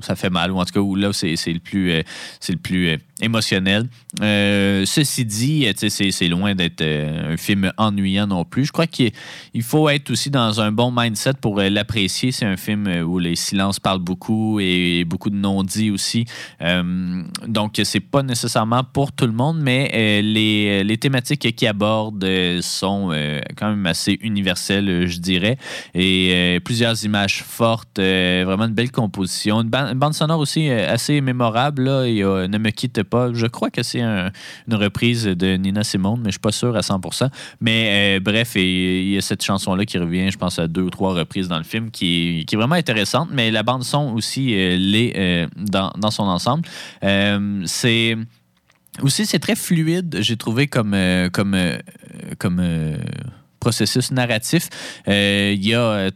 ça fait mal, ou en tout cas où là c'est le plus, euh, c'est le plus euh, émotionnel. Euh, ceci dit, euh, c'est loin d'être euh, un film ennuyant non plus. Je crois qu'il il faut être aussi dans un bon mindset pour l'apprécier. C'est un film où les silences parlent beaucoup et beaucoup de non-dits aussi. Donc, c'est pas nécessairement pour tout le monde, mais les, thématiques qu'il aborde sont quand même assez universelles, je dirais. Et plusieurs images fortes, vraiment une belle composition. Une, ba- ban- bande sonore aussi assez mémorable. Là. Il Ne me quitte pas. Je crois que c'est un- une reprise de Nina Simone, mais je suis pas sûr à 100%. Mais euh, bref, il y a cette chanson-là qui revient, je pense, à deux ou trois reprises dans le film, qui est, vraiment intéressante. Mais la bande son aussi euh, l'est euh, dans, dans son ensemble. C'est aussi c'est très fluide. J'ai trouvé comme comme comme processus narratif. Euh, Il y a euh,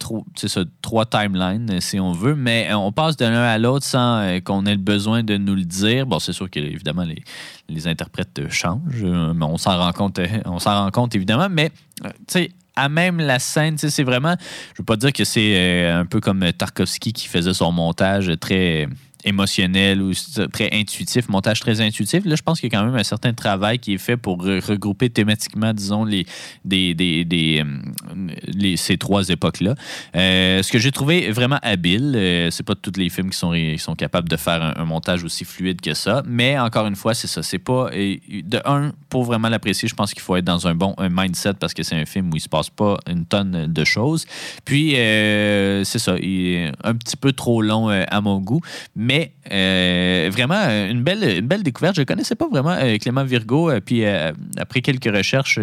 trois timelines, euh, si on veut, mais on passe de l'un à l'autre sans qu'on ait le besoin de nous le dire. Bon, c'est sûr que évidemment les, les interprètes changent, mais on s'en rend compte, on s'en rend compte évidemment, mais tu sais. À même la scène, c'est vraiment. Je veux pas dire que c'est un peu comme Tarkovsky qui faisait son montage très émotionnel ou très intuitif, montage très intuitif. Là, je pense qu'il y a quand même un certain travail qui est fait pour re- regrouper thématiquement, disons, les, des, des, des, euh, les- ces trois époques-là. Euh, ce que j'ai trouvé vraiment habile, euh, c'est pas tous les films qui sont, qui sont capables de faire un, montage aussi fluide que ça, mais encore une fois, c'est ça. C'est pas. de un, pour vraiment l'apprécier, je pense qu'il faut être dans un bon un mindset parce que c'est un film où il se passe pas une tonne de choses. Puis, euh, c'est ça. Il est un petit peu trop long à mon goût. Mais euh, vraiment, euh, une belle, une belle découverte. Je ne connaissais pas vraiment euh, Clément Virgo. puis après quelques recherches,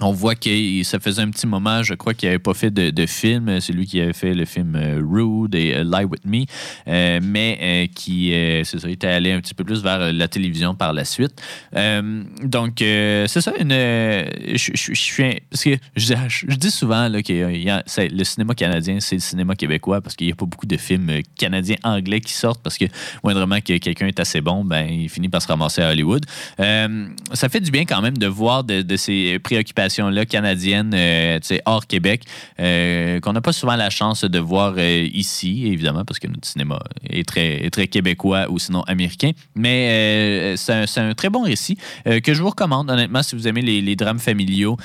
on voit que ça faisait un petit moment, je crois qu'il n'avait pas fait de, film. C'est lui qui avait fait le film euh, Rude et euh, Lie With Me, euh, mais qui, ça, était allé un petit peu plus vers la télévision par la suite. Donc, c'est ça, une, je, dis souvent que le cinéma canadien, c'est le cinéma québécois parce qu'il n'y a pas beaucoup de films canadiens anglais qui sortent parce que moindrement que quelqu'un est assez bon, ben, il finit par se ramasser à Hollywood. Ça fait du bien quand même de voir de, de ces préoccupations-là canadiennes euh, hors Québec euh, qu'on n'a pas souvent la chance de voir euh, ici, évidemment, parce que notre cinéma est très, très québécois ou sinon américain. Mais c'est un, très bon récit que je vous recommande, honnêtement, si vous aimez les, drames familiaux.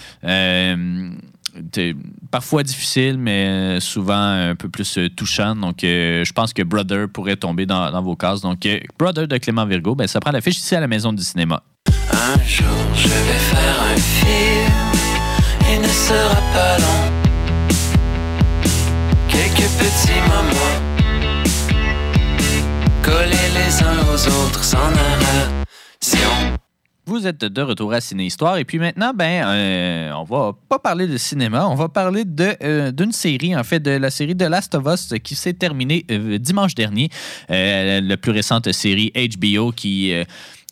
Parfois difficile, mais souvent un peu plus touchant. Donc, je pense que Brother pourrait tomber dans, vos cases. Donc, Brother de Clément Virgo, ben, ça prend l'affiche ici à la Maison du cinéma. Un jour je vais faire un film, il ne sera pas long. Quelques petits moments, collés les uns aux autres sans narration. Vous êtes de retour à Ciné Histoire et puis maintenant, ben, euh, on va pas parler de cinéma, on va parler de euh, d'une série en fait de la série The Last of Us qui s'est terminée euh, dimanche dernier, Euh, la plus récente série HBO qui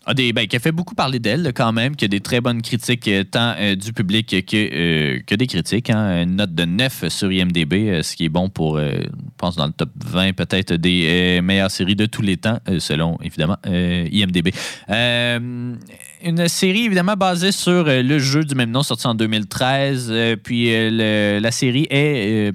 a des, ben, qui a fait beaucoup parler d'elle quand même, qui a des très bonnes critiques euh, tant euh, du public que, euh, que des critiques. hein. Une note de 9 sur IMDB, ce qui est bon pour, je pense, dans le top 20 peut-être des meilleures séries de tous les temps, selon évidemment IMDB. Une série évidemment basée sur le jeu du même nom sorti en 2013. euh, puis le- la série est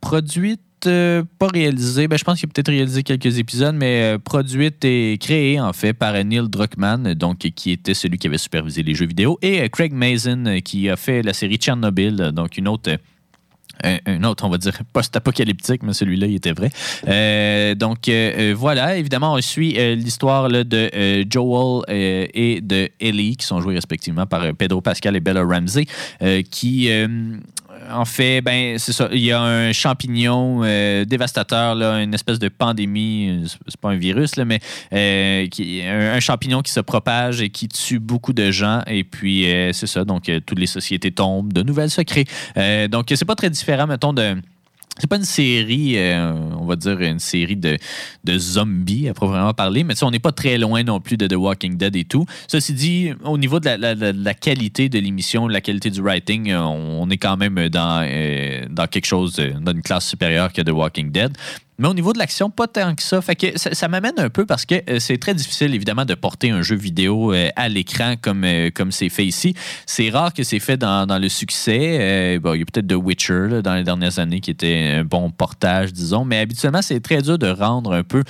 produite. Euh, pas réalisée, ben, je pense qu'il a peut-être réalisé quelques épisodes, mais euh, produite et créée en fait par euh, Neil Druckmann, donc qui était celui qui avait supervisé les jeux vidéo, et Craig Mazin qui a fait la série Tchernobyl, donc une autre autre, on va dire, post-apocalyptique, mais celui-là, il était vrai. Donc, voilà, évidemment, on suit l'histoire de Joel et de Ellie, qui sont joués respectivement par Pedro Pascal et Bella Ramsey, qui, en fait, ben, c'est ça, il y a un champignon euh, dévastateur, une espèce de pandémie, euh, c'est- pas un virus, mais euh, qui, un, champignon qui se propage et qui tue beaucoup de gens, et puis, euh, c'est ça, donc, euh, toutes les sociétés tombent, de nouvelles se créent. Euh, donc, c'est pas très différent, mettons, de. C'est pas une série, euh, on va dire une série de, de zombies à proprement parler, mais on n'est pas très loin non plus de The Walking Dead et tout. Ceci dit, au niveau de la, la- qualité de l'émission, la qualité du writing, euh, on est quand même dans, euh, dans quelque chose, dans une classe supérieure que The Walking Dead. Mais au niveau de l'action, pas tant que ça. Fait que ça, m'amène un peu parce que euh, c'est très difficile, évidemment, de porter un jeu vidéo euh, à l'écran comme euh, comme c'est fait ici. C'est rare que c'est fait dans, le succès. Il y a peut-être The Witcher dans les dernières années qui était un bon portage, disons. Mais habituellement, c'est très dur de rendre un peu.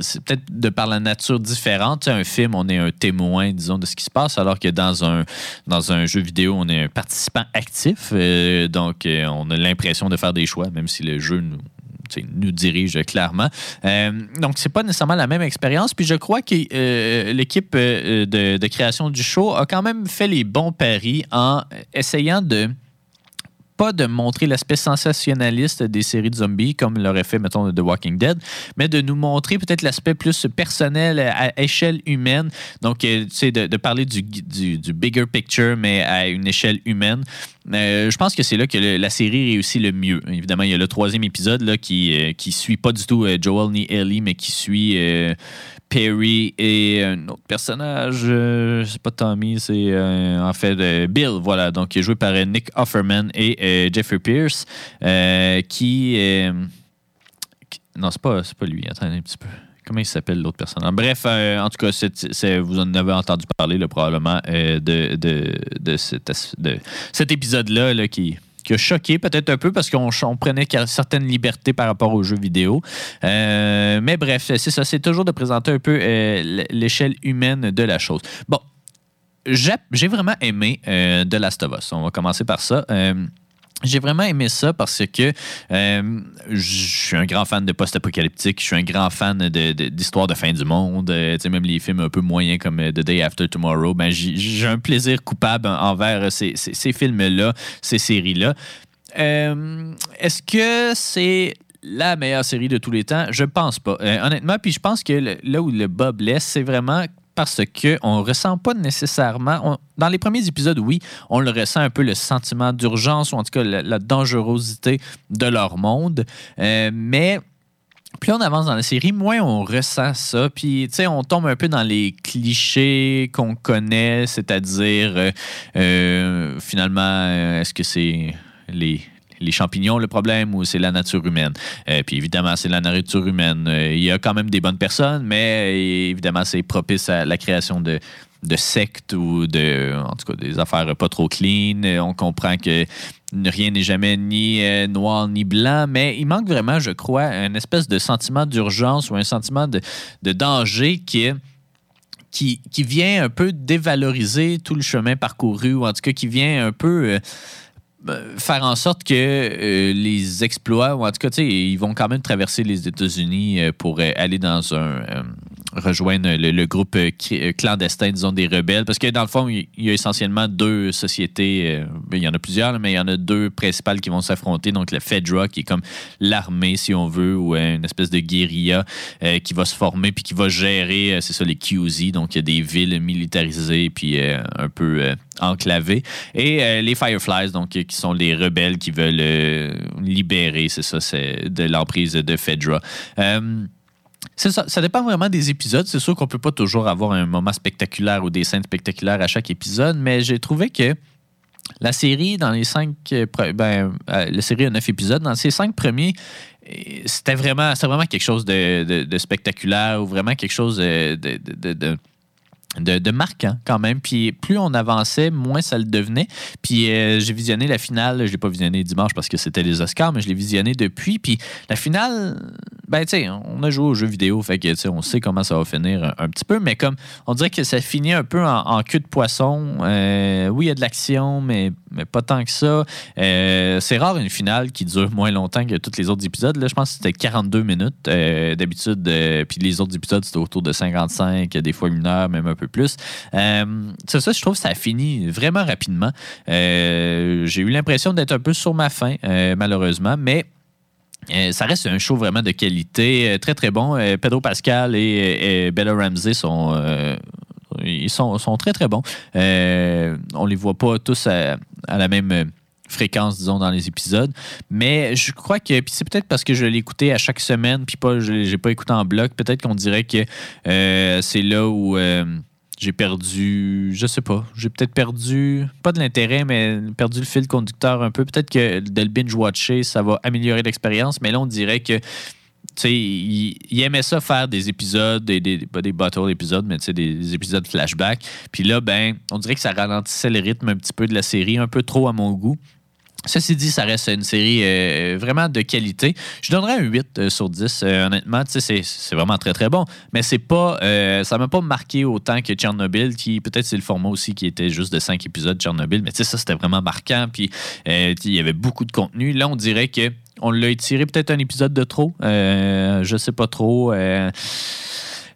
C'est peut-être de par la nature différente. Un film, on est un témoin, disons, de ce qui se passe, alors que dans un, jeu vidéo, on est un participant actif. Euh, donc, euh, on a l'impression de faire des choix, même si le jeu nous, dirige clairement. Euh, donc, c'est pas nécessairement la même expérience. Puis, je crois que euh, l'équipe de création du show a quand même fait les bons paris en essayant de de montrer l'aspect sensationnaliste des séries de zombies comme l'aurait fait, mettons, The Walking Dead, mais de nous montrer peut-être l'aspect plus personnel à échelle humaine. Donc, euh, tu sais, de, parler du, du, bigger picture, mais à une échelle humaine. Euh, je pense que c'est là que la série réussit le mieux. Évidemment, il y a le troisième épisode là, qui, euh, qui suit pas du tout euh, Joel ni Ellie, mais qui suit euh, Perry et un autre personnage. euh, c'est pas Tommy, c'est euh, en fait euh, Bill. Voilà, donc qui est joué par euh, Nick Offerman et euh, Jeffrey Pierce, euh, qui, euh, Non, c'est pas, pas lui. Attendez un petit peu. Comment il s'appelle l'autre personnage? Bref, euh, en tout cas, vous en avez entendu parler là, probablement euh, de, de, de cet, de cet épisode-là là, qui, qui a choqué peut-être un peu parce qu'on on prenait certaines libertés par rapport aux jeux vidéo. Euh, mais bref, c'est ça. C'est toujours de présenter un peu euh, l'échelle humaine de la chose. Bon, j'ai vraiment aimé euh, The Last of Us. On va commencer par ça. J'ai vraiment aimé ça parce que euh, je suis un grand fan de post-apocalyptique, je suis un grand fan de- de- d'histoires de, fin du monde, euh, même les films un peu moyens comme euh, The Day After Tomorrow, ben, j'ai un plaisir coupable envers ces, films-là, ces séries-là. Est-ce que c'est la meilleure série de tous les temps? Je pense pas. Honnêtement, puis je pense que là où le bas blesse, c'est vraiment parce que on ressent pas nécessairement. on- dans les premiers épisodes, oui, on le ressent un peu le sentiment d'urgence ou en tout cas la, dangerosité de leur monde. Euh, mais plus on avance dans la série, moins on ressent ça. Puis, tu sais, on tombe un peu dans les clichés qu'on connaît, c'est-à-dire, euh, euh, finalement, est-ce que c'est les, les champignons le problème ou c'est la nature humaine? Euh, puis, évidemment, c'est la nature humaine. Euh, il y a quand même des bonnes personnes, mais euh, évidemment, c'est propice à la création de sectes ou de, en tout cas, des affaires pas trop clean. On comprend que rien n'est jamais ni noir ni blanc, mais il manque vraiment, je crois, un espèce de sentiment d'urgence ou un sentiment de, danger qui vient un peu dévaloriser tout le chemin parcouru, ou en tout cas qui vient un peu faire en sorte que euh, les exploits, ou en tout cas, ils vont quand même traverser les États-Unis euh, pour euh, aller dans un. Rejoindre le, groupe euh, euh, clandestin, disons, des rebelles. Parce que dans le fond, il y a essentiellement deux sociétés. euh, ben, il y en a plusieurs, mais il y en a deux principales qui vont s'affronter. Donc, le Fedra, qui est comme l'armée, si on veut, ou une espèce de guérilla qui va se former puis qui va gérer, c'est ça, les QZ. Donc, il y a des villes militarisées puis un peu enclavées. Et les Fireflies, donc, qui sont les rebelles qui veulent libérer, c'est ça, c'est de l'emprise de Fedra. C'est ça, ça dépend vraiment des épisodes. C'est sûr qu'on peut pas toujours avoir un moment spectaculaire ou des scènes spectaculaires à chaque épisode, mais j'ai trouvé que la série, dans les cinq. euh, Ben, euh, la série a neuf épisodes. Dans ces cinq premiers, euh, c'était vraiment, vraiment quelque chose de, spectaculaire ou vraiment quelque chose de- de- de- quand même. Puis plus on avançait, moins ça le devenait. Puis euh, j'ai visionné la finale. Je l'ai pas visionné dimanche parce que c'était les Oscars, mais je l'ai visionné depuis. Puis la finale, ben tu sais, on a joué aux jeux vidéo, fait que on sait comment ça va finir un, petit peu, mais comme on dirait que ça finit un peu en, en queue de poisson. Euh, oui, il y a de l'action, mais, pas tant que ça. Euh, c'est rare une finale qui dure moins longtemps que tous les autres épisodes. Là, je pense que c'était 42 minutes d'habitude. puis les autres épisodes, c'était autour de 55, des fois une heure, même un peu plus. Euh, ça, je trouve que ça a fini vraiment rapidement. Euh, J'ai eu l'impression d'être un peu sur ma faim, euh, malheureusement, mais ça reste un show vraiment de qualité, très très bon. Pedro Pascal et, Bella Ramsey sont, ils sont, sont très très bons. Euh, on les voit pas tous à, la même fréquence, disons, dans les épisodes. Mais je crois que, puis c'est peut-être parce que je l'ai écouté à chaque semaine, puis pas, je l'ai pas écouté en bloc. Peut-être qu'on dirait que c'est là où j'ai perdu, je sais pas, j'ai peut-être perdu, pas de l'intérêt, mais perdu le fil conducteur un peu. Peut-être que de le binge-watcher, ça va améliorer l'expérience, mais là, on dirait que tu sais, il, aimait ça faire des épisodes, des, des, pas des bottle épisodes, mais sais, des épisodes flashback. Puis là, ben, on dirait que ça ralentissait le rythme un petit peu de la série, un peu trop à mon goût. Ceci dit, ça reste une série euh, vraiment de qualité. Je donnerais un 8 euh, sur 10. euh, honnêtement, c'est- vraiment très, très bon. Mais c'est pas, ça m'a pas marqué autant que Tchernobyl, qui peut-être c'est le format aussi qui était juste de 5 épisodes Tchernobyl. Mais ça, c'était vraiment marquant. Puis il y avait beaucoup de contenu. Là, on dirait que on l'a étiré peut-être un épisode de trop. Je sais pas trop.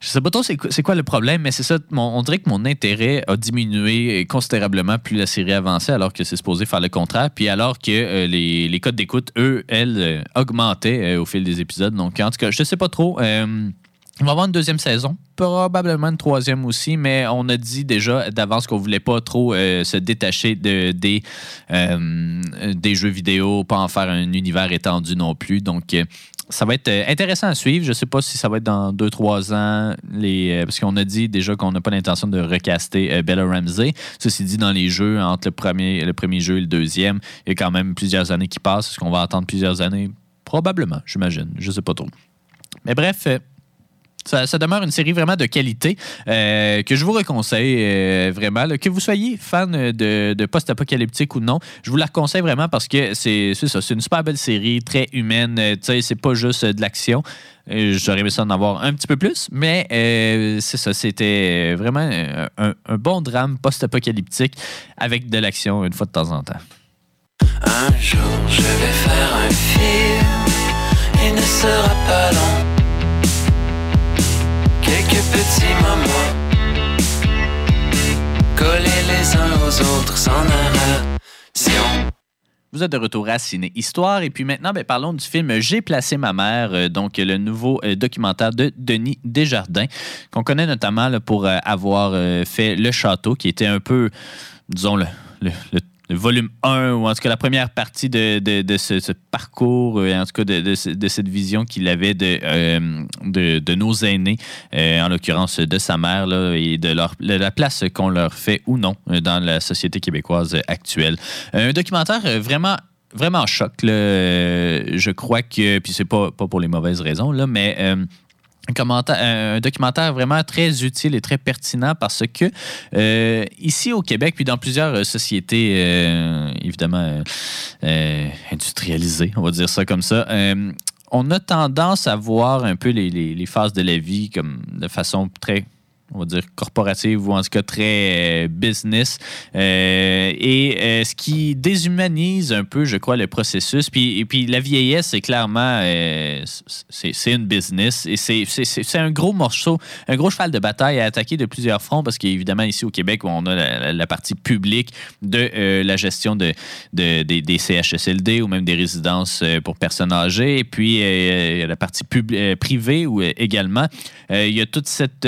Je sais pas trop c'est quoi, le problème, mais c'est ça. mon- on dirait que mon intérêt a diminué considérablement plus la série avançait, alors que c'est supposé faire le contraire. Puis alors que euh, les, les codes d'écoute, eux, elles, euh, augmentaient euh, au fil des épisodes. Donc, en tout cas, je sais pas trop. On va avoir une deuxième saison, probablement une troisième aussi, mais on a dit déjà d'avance qu'on voulait pas trop se détacher de, des, des jeux vidéo, pas en faire un univers étendu non plus. Donc, ça va être euh, intéressant à suivre. Je sais pas si ça va être dans deux, trois ans, les, euh, parce qu'on a dit déjà qu'on n'a pas l'intention de recaster euh, Bella Ramsey. Ceci dit, dans les jeux, entre le premier, le premier jeu et le deuxième, il y a quand même plusieurs années qui passent. Est-ce qu'on va attendre plusieurs années? Probablement, j'imagine. Je sais pas trop. Mais bref, ça, demeure une série vraiment de qualité euh, que je vous reconseille euh, vraiment. que vous soyez fan de, post-apocalyptique ou non, je vous la conseille vraiment parce que c'est ça, c'est une super belle série, très humaine. Euh, c'est pas juste euh, de l'action. J'aurais aimé ça en avoir un petit peu plus, mais c'est ça, c'était vraiment un, un bon drame post-apocalyptique avec de l'action une fois de temps en temps. Un jour, je vais faire un film. Il ne sera pas long. Quelques petits. Vous êtes de retour à Ciné Histoire. Et puis maintenant, ben, parlons du film J'ai placé ma mère, euh, donc le nouveau euh, documentaire de Denis Desjardins, qu'on connaît notamment pour euh, avoir fait Le Château, qui était un peu, disons, le- le volume 1, ou en tout cas la première partie de, de- ce, ce parcours, euh, en tout cas de, de ce- de cette vision qu'il avait de, euh, de, nos aînés, euh, en l'occurrence de sa mère, là, et de, leur, la place qu'on leur fait ou non euh, dans la société québécoise actuelle. Un documentaire vraiment vraiment choc là. Je crois que puis c'est pas pas pour les mauvaises raisons là mais un, documentaire vraiment très utile et très pertinent parce que euh, ici au Québec, puis dans plusieurs euh, sociétés, euh, évidemment, industrialisées, on va dire ça comme ça, on a tendance à voir un peu les, les- les phases de la vie comme de façon très on va dire corporative ou en tout cas très euh, business. Euh, et euh, ce qui déshumanise un peu je crois le processus puis et puis la vieillesse c'est clairement c'est une business et c'est un gros morceau un gros cheval de bataille à attaquer de plusieurs fronts parce qu'évidemment ici au Québec on a la, partie publique de la gestion de, de- des, des CHSLD ou même des résidences pour personnes âgées. Et puis il y a la partie privée euh, également. Il y a toute cette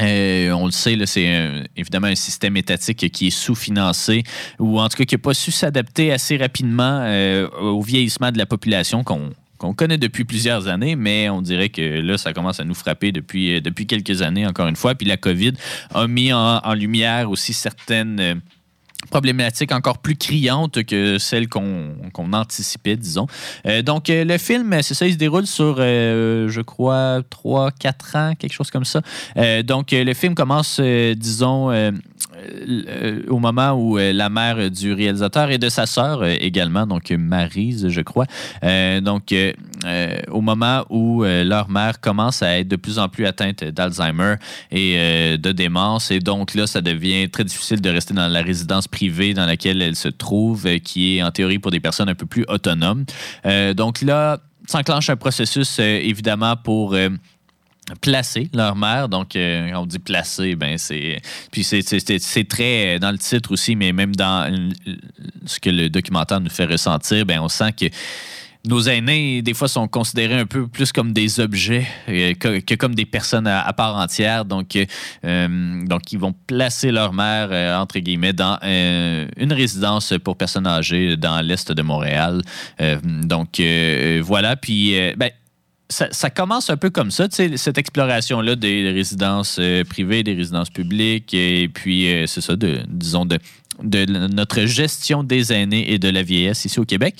euh, euh, on le sait, c'est évidemment un système étatique qui est sous-financé ou en tout cas qui n'a pas su s'adapter assez rapidement euh, au vieillissement de la population qu'on connaît depuis plusieurs années, mais on dirait que là, ça commence à nous frapper depuis, euh, depuis quelques années, encore une fois. Puis la COVID a mis en, en lumière aussi certaines problématiques encore plus criantes que celles qu'on anticipait, disons. Euh, donc, euh, le film, c'est ça, il se déroule sur, euh, je crois, 3-4 ans, quelque chose comme ça. Donc, le film commence, disons, au moment où la mère du réalisateur et de sa sœur également, donc Marise, je crois. Donc, au moment où leur mère commence à être de plus en plus atteinte d'Alzheimer et de démence. Et donc là, ça devient très difficile de rester dans la résidence dans laquelle elle se trouve, euh, qui est en théorie pour des personnes un peu plus autonomes. Euh, donc là, s'enclenche un processus, euh, évidemment, pour... placer leur mère. Donc, on dit placer, ben c'est. Puis c'est- très dans le titre aussi, mais même dans ce que le documentaire nous fait ressentir, ben on sent que. Nos aînés, des fois, sont considérés un peu plus comme des objets euh, que, comme des personnes à, part entière. Donc, euh, euh, donc, ils vont placer leur mère, entre guillemets, dans une résidence pour personnes âgées dans l'Est de Montréal. Donc, voilà. Puis, ben, ça, ça commence un peu comme ça, cette exploration-là des résidences privées, des résidences publiques, et puis c'est ça, de, disons, de, de notre gestion des aînés et de la vieillesse ici au Québec.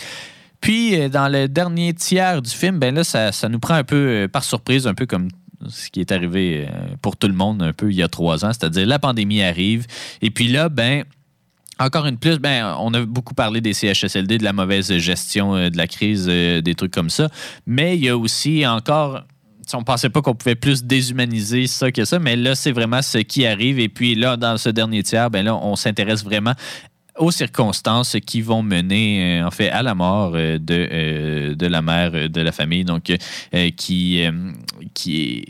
Puis, euh, dans le dernier tiers du film, ben là, ça, ça nous prend un peu euh, par surprise, un peu comme ce qui est arrivé euh, pour tout le monde un peu il y a trois ans, c'est-à-dire la pandémie arrive. Et puis là, ben, encore une plus, ben, on a beaucoup parlé des CHSLD, de la mauvaise gestion de la crise, des trucs comme ça. Mais il y a aussi encore. On pensait pas qu'on pouvait plus déshumaniser ça que ça, mais là, c'est vraiment ce qui arrive. Et puis là, dans ce dernier tiers, ben là, on s'intéresse vraiment aux circonstances qui vont mener, euh, en fait, à la mort euh, de, euh, de la mère de la famille, donc qui, qui est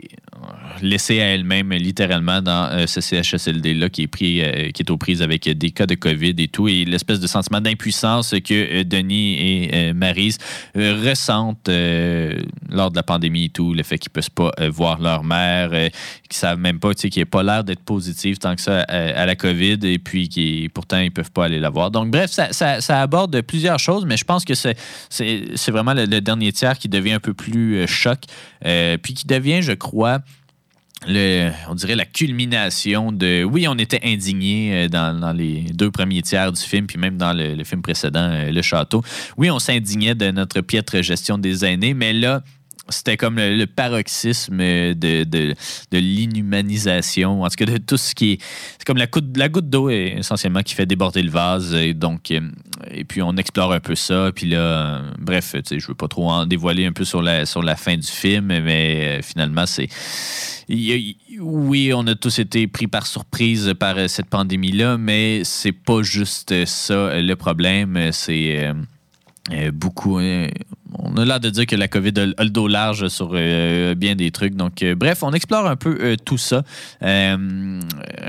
laissée à elle-même littéralement dans euh, ce CHSLD-là qui est pris, euh, qui est aux prises avec des cas de COVID et tout, et l'espèce de sentiment d'impuissance que Denis et Marise ressentent lors de la pandémie et tout, le fait qu'ils ne peuvent pas voir leur mère, qu'ils ne savent même pas, tu sais, pas l'air d'être positive tant que ça à, la COVID, et puis qui pourtant ils ne peuvent pas aller la voir. Donc bref, ça, ça, aborde plusieurs choses, mais je pense que c'est vraiment le, dernier tiers qui devient un peu plus choc, puis qui devient, je crois, le, on dirait la culmination de. Oui, on était indignés euh, dans, les deux premiers tiers du film, puis même dans le, film précédent, euh, Le Château. Oui, on s'indignait de notre piètre gestion des aînés, mais là, c'était comme le, paroxysme de, de, l'inhumanisation, en tout cas de tout ce qui est. C'est comme la, la goutte d'eau essentiellement qui fait déborder le vase. Et donc, euh, et puis on explore un peu ça. Puis là, bref, je ne veux pas trop en dévoiler un peu sur la, sur la fin du film, mais finalement, c'est oui, on a tous été pris par surprise par euh, cette pandémie-là, mais c'est pas juste ça euh, le problème. C'est euh, beaucoup. on a l'air de dire que la COVID a, le dos large sur bien des trucs. Donc, bref, on explore un peu tout ça. un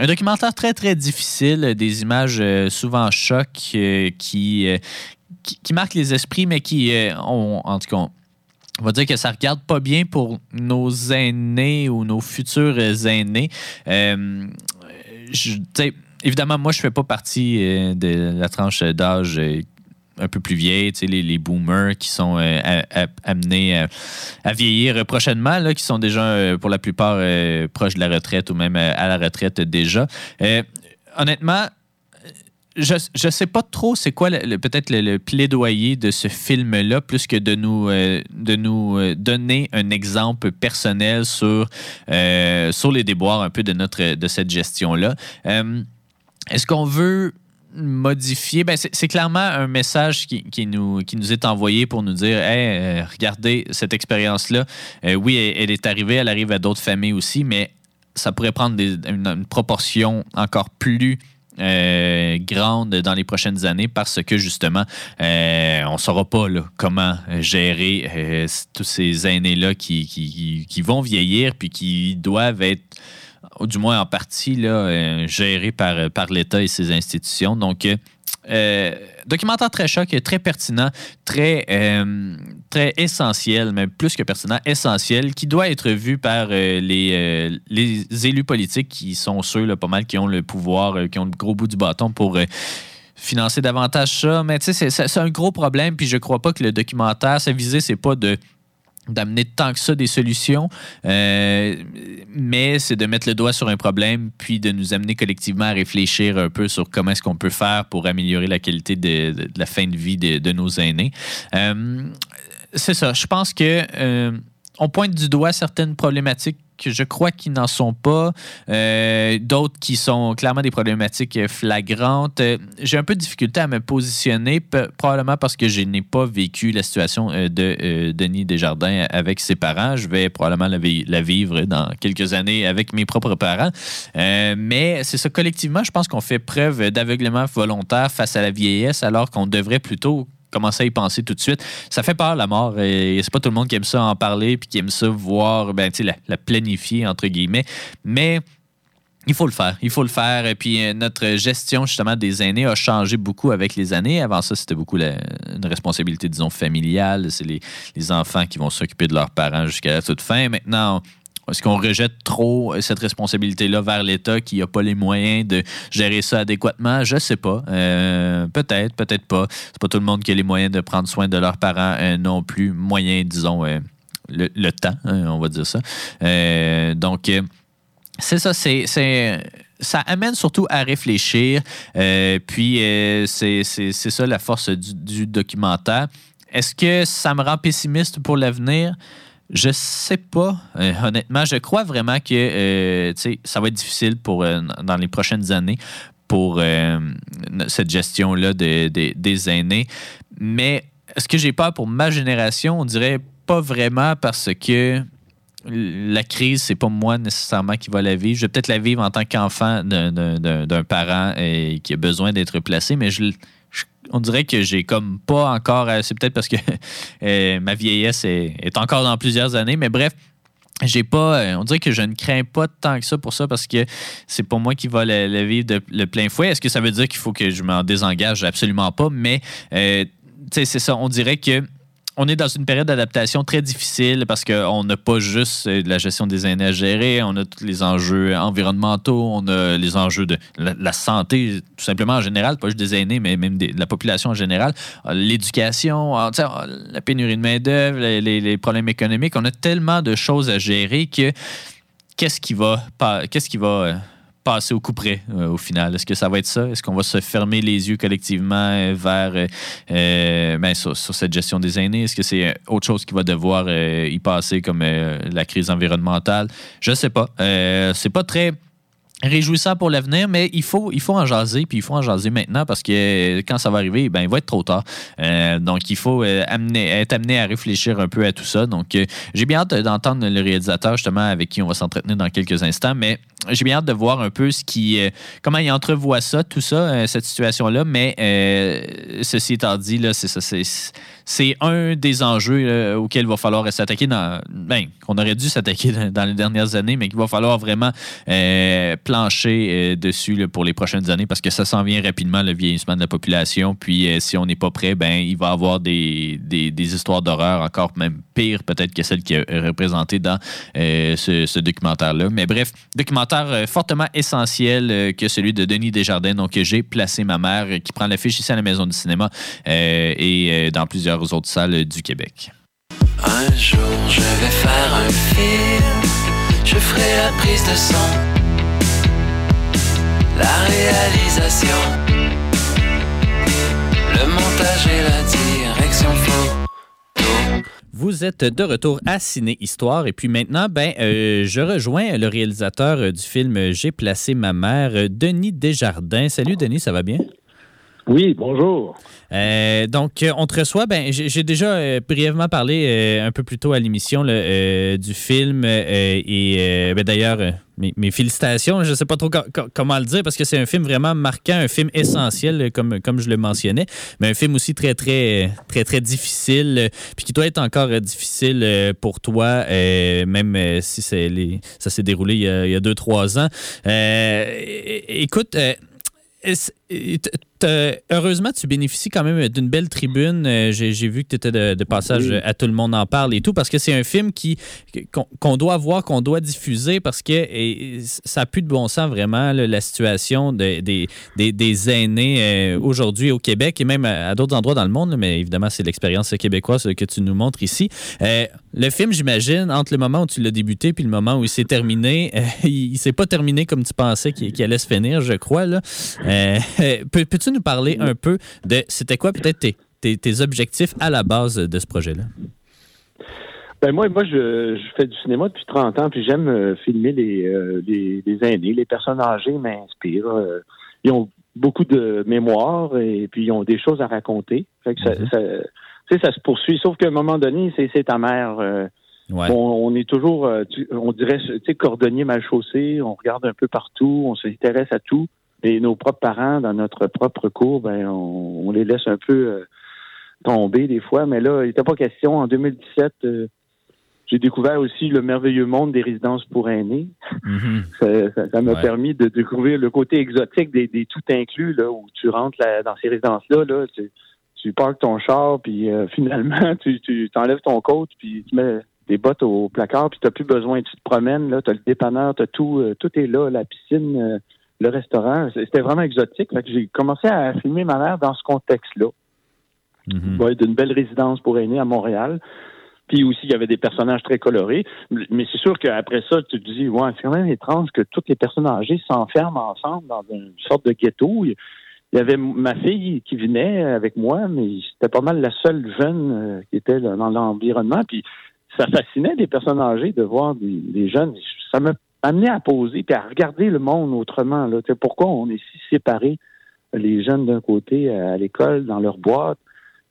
documentaire très, très difficile, des images souvent chocs qui, qui, marquent les esprits, mais qui ont, en tout cas, on va dire que ça regarde pas bien pour nos aînés ou nos futurs aînés. Euh, évidemment, moi, je fais pas partie euh, de la tranche d'âge euh, un peu plus vieille, les, les boomers qui sont amenés à, vieillir prochainement, là, qui sont déjà pour la plupart proches de la retraite ou même à la retraite déjà. honnêtement, je ne sais pas trop c'est quoi peut-être le, plaidoyer de ce film-là, plus que de nous, euh, de nous euh, donner un exemple personnel sur, euh, sur les déboires un peu de, notre, de cette gestion-là. Est-ce qu'on veut modifier, ben c'est clairement un message qui, qui, nous, qui nous est envoyé pour nous dire hey, regardez cette expérience-là. oui, elle, est arrivée, elle arrive à d'autres familles aussi, mais ça pourrait prendre une, proportion encore plus euh, grande dans les prochaines années parce que justement, euh, on ne saura pas comment gérer euh, tous ces aînés-là qui, qui, vont vieillir puis qui doivent être du moins en partie là, gérés par, par l'État et ses institutions. Donc, euh, documentaire très choc, très pertinent, très, euh, très essentiel, même plus que pertinent, essentiel, qui doit être vu par euh, les, les élus politiques qui sont ceux, là, pas mal, qui ont le pouvoir, qui ont le gros bout du bâton pour financer davantage ça. Mais tu sais, c'est un gros problème, puis je crois pas que le documentaire, sa visée, c'est pas de d'amener tant que ça des solutions, euh, mais c'est de mettre le doigt sur un problème, puis de nous amener collectivement à réfléchir un peu sur comment est-ce qu'on peut faire pour améliorer la qualité de, la fin de vie de, nos aînés. Euh, c'est ça, je pense que euh, on pointe du doigt certaines problématiques que je crois qu'ils n'en sont pas. Euh, d'autres qui sont clairement des problématiques flagrantes. Euh, j'ai un peu de difficulté à me positionner, probablement parce que je n'ai pas vécu la situation euh, de Denis Desjardins avec ses parents. Je vais probablement la, vivre dans quelques années avec mes propres parents. mais c'est ça, collectivement, je pense qu'on fait preuve d'aveuglement volontaire face à la vieillesse, alors qu'on devrait plutôt commencer à y penser tout de suite. Ça fait peur, la mort. Et c'est pas tout le monde qui aime ça en parler puis qui aime ça voir, ben, la, la planifier, entre guillemets. Mais il faut le faire. Il faut le faire. Et puis, euh, notre gestion, justement, des aînés a changé beaucoup avec les années. Avant ça, c'était beaucoup une responsabilité, disons, familiale. C'est les, les, enfants qui vont s'occuper de leurs parents jusqu'à la toute fin. Maintenant, est-ce qu'on rejette trop cette responsabilité-là vers l'État qui n'a pas les moyens de gérer ça adéquatement? Je ne sais pas. Euh, peut-être, peut-être pas. C'est pas tout le monde qui a les moyens de prendre soin de leurs parents euh, non plus. Moyen, disons, euh, le, temps, hein, on va dire ça. donc, c'est ça, c'est ça amène surtout à réfléchir. puis, c'est ça la force du documentaire. Est-ce que ça me rend pessimiste pour l'avenir? Je sais pas. Euh, honnêtement, je crois vraiment que euh, ça va être difficile pour euh, dans les prochaines années pour cette gestion-là des aînés. Mais est-ce que j'ai peur pour ma génération? On dirait pas vraiment parce que la crise, c'est pas moi nécessairement qui va la vivre. Je vais peut-être la vivre en tant qu'enfant d'un parent qui a besoin d'être placé, mais je, on dirait que j'ai comme pas encore. C'est peut-être parce que euh, ma vieillesse est, encore dans plusieurs années, mais bref. j'ai pas, euh, on dirait que je ne crains pas tant que ça pour ça parce que c'est pas moi qui va le, le vivre de le plein fouet. Est-ce que ça veut dire qu'il faut que je m'en désengage? Absolument pas. Mais, euh, c'est ça. On dirait que on est dans une période d'adaptation très difficile parce qu'on n'a pas juste euh, la gestion des aînés à gérer, on a tous les enjeux environnementaux, on a les enjeux de la, santé, tout simplement en général, pas juste des aînés, mais même de la population en général, Euh, l'éducation, euh, la pénurie de main-d'œuvre, les, problèmes économiques. On a tellement de choses à gérer que qu'est-ce qui va, qu'est-ce qui va passer au coup euh, au final? Est-ce que ça va être ça? Est-ce qu'on va se fermer les yeux collectivement euh, vers euh, ben, sur, sur cette gestion des aînés? Est-ce que c'est autre chose qui va devoir y passer comme la crise environnementale? Je ne sais pas. C'est pas très réjouissant pour l'avenir, mais il faut, il faut en jaser, puis il faut en jaser maintenant parce que euh, quand ça va arriver, ben, il va être trop tard. Euh, donc, il faut euh, être amené à réfléchir un peu à tout ça. Donc, j'ai bien hâte d'entendre le réalisateur, justement, avec qui on va s'entretenir dans quelques instants, mais j'ai bien hâte de voir un peu ce qui, comment il entrevoit ça, tout ça, cette situation-là. Mais ceci étant dit, là, c'est ça, c'est, un des enjeux auxquels il va falloir s'attaquer dans, ben, qu'on aurait dû s'attaquer dans, dans les dernières années, mais qu'il va falloir vraiment plancher euh, dessus pour les prochaines années parce que ça s'en vient rapidement, le vieillissement de la population. Puis euh, si on n'est pas prêt, ben, il va y avoir des, des, histoires d'horreur encore même pires peut-être que celles qui est représentées dans euh, ce, documentaire-là. Mais bref, documentaire euh, fortement essentiel euh, que celui de Denis Desjardins. Donc, j'ai placé ma mère euh, qui prend l'affiche ici à la Maison du cinéma euh, et euh, dans plusieurs autres salles euh, du Québec. Un jour je vais faire un film, je ferai la prise de son, la réalisation, le montage et la direction photo. Vous êtes de retour à Ciné Histoire et puis maintenant, ben, euh, je rejoins le réalisateur euh, du film J'ai placé ma mère, euh, Denis Desjardins. Salut Denis, ça va bien? Oui, bonjour. Euh, donc, on te reçoit. Ben, j'ai déjà euh, brièvement parlé euh, un peu plus tôt à l'émission euh, du film euh, et euh, ben, d'ailleurs, euh, mes, félicitations. Je ne sais pas trop co- co- comment le dire parce que c'est un film vraiment marquant, un film essentiel, euh, comme, comme je le mentionnais, mais un film aussi très, très, très, très difficile, euh, puis qui doit être encore euh, difficile pour toi, même si ça s'est déroulé il y a, il y a deux, trois ans. Euh, écoute, euh, heureusement, tu bénéficies quand même d'une belle tribune. Euh, J'ai vu que tu étais de, de passage Oui. à Tout le monde en parle et tout, parce que c'est un film qui qu'on doit voir, qu'on doit diffuser, parce que et, ça n'a plus de bon sens vraiment, là, la situation de- des, des, des aînés euh, aujourd'hui au Québec et même à, à d'autres endroits dans le monde, là, mais évidemment, c'est l'expérience québécoise que tu nous montres ici. Euh, le film, j'imagine, entre le moment où tu l'as débuté puis le moment où il s'est terminé, euh, il, il s'est pas terminé comme tu pensais qu'il qu'il allait se finir, je crois. Là. Euh, peux- Peux-tu nous parler un peu de c'était quoi peut-être tes, tes, tes objectifs à la base de ce projet-là? Ben moi, moi, je, je fais du cinéma depuis 30 ans, puis j'aime euh, filmer les, euh, les, les aînés, les personnes âgées m'inspirent. Euh, ils ont beaucoup de mémoire et puis ils ont des choses à raconter. Fait que ça, Mhm. ça, ça se poursuit. Sauf qu'à un moment donné, c'est ta mère. Ouais. on, on est toujours, on dirait, tu sais, cordonnier mal chaussé. On regarde un peu partout, on s'intéresse à tout. Et nos propres parents, dans notre propre cours, ben, on, on les laisse un peu euh, tomber des fois. Mais là, il n'était pas question. En 2017, euh, j'ai découvert aussi le merveilleux monde des résidences pour aînés. Mhm. Ça m'a Ouais. permis de découvrir le côté exotique des, des tout inclus, là, où tu rentres là, dans ces résidences-là, là, tu, tu parques ton char, puis euh, finalement, tu, tu t'enlèves ton coat, puis tu mets tes bottes au placard, puis tu n'as plus besoin, tu te promènes, là, tu as le dépanneur, tu tout, euh, tout est là, la piscine, euh, le restaurant. C'était vraiment exotique. Fait que j'ai commencé à filmer ma mère dans ce contexte-là. Mhm. Ouais, d'une belle résidence pour aînés à Montréal. Puis aussi, il y avait des personnages très colorés. Mais c'est sûr qu'après ça, tu te dis, ouais, c'est quand même étrange que toutes les personnes âgées s'enferment ensemble dans une sorte de ghetto. Il y avait ma fille qui venait avec moi, mais c'était pas mal la seule jeune euh, qui était dans l'environnement. Puis ça fascinait des personnes âgées de voir des, des jeunes. Ça m'a amené à poser puis à regarder le monde autrement. Là. Tu sais, pourquoi on est si séparés, les jeunes d'un côté à l'école, dans leur boîte,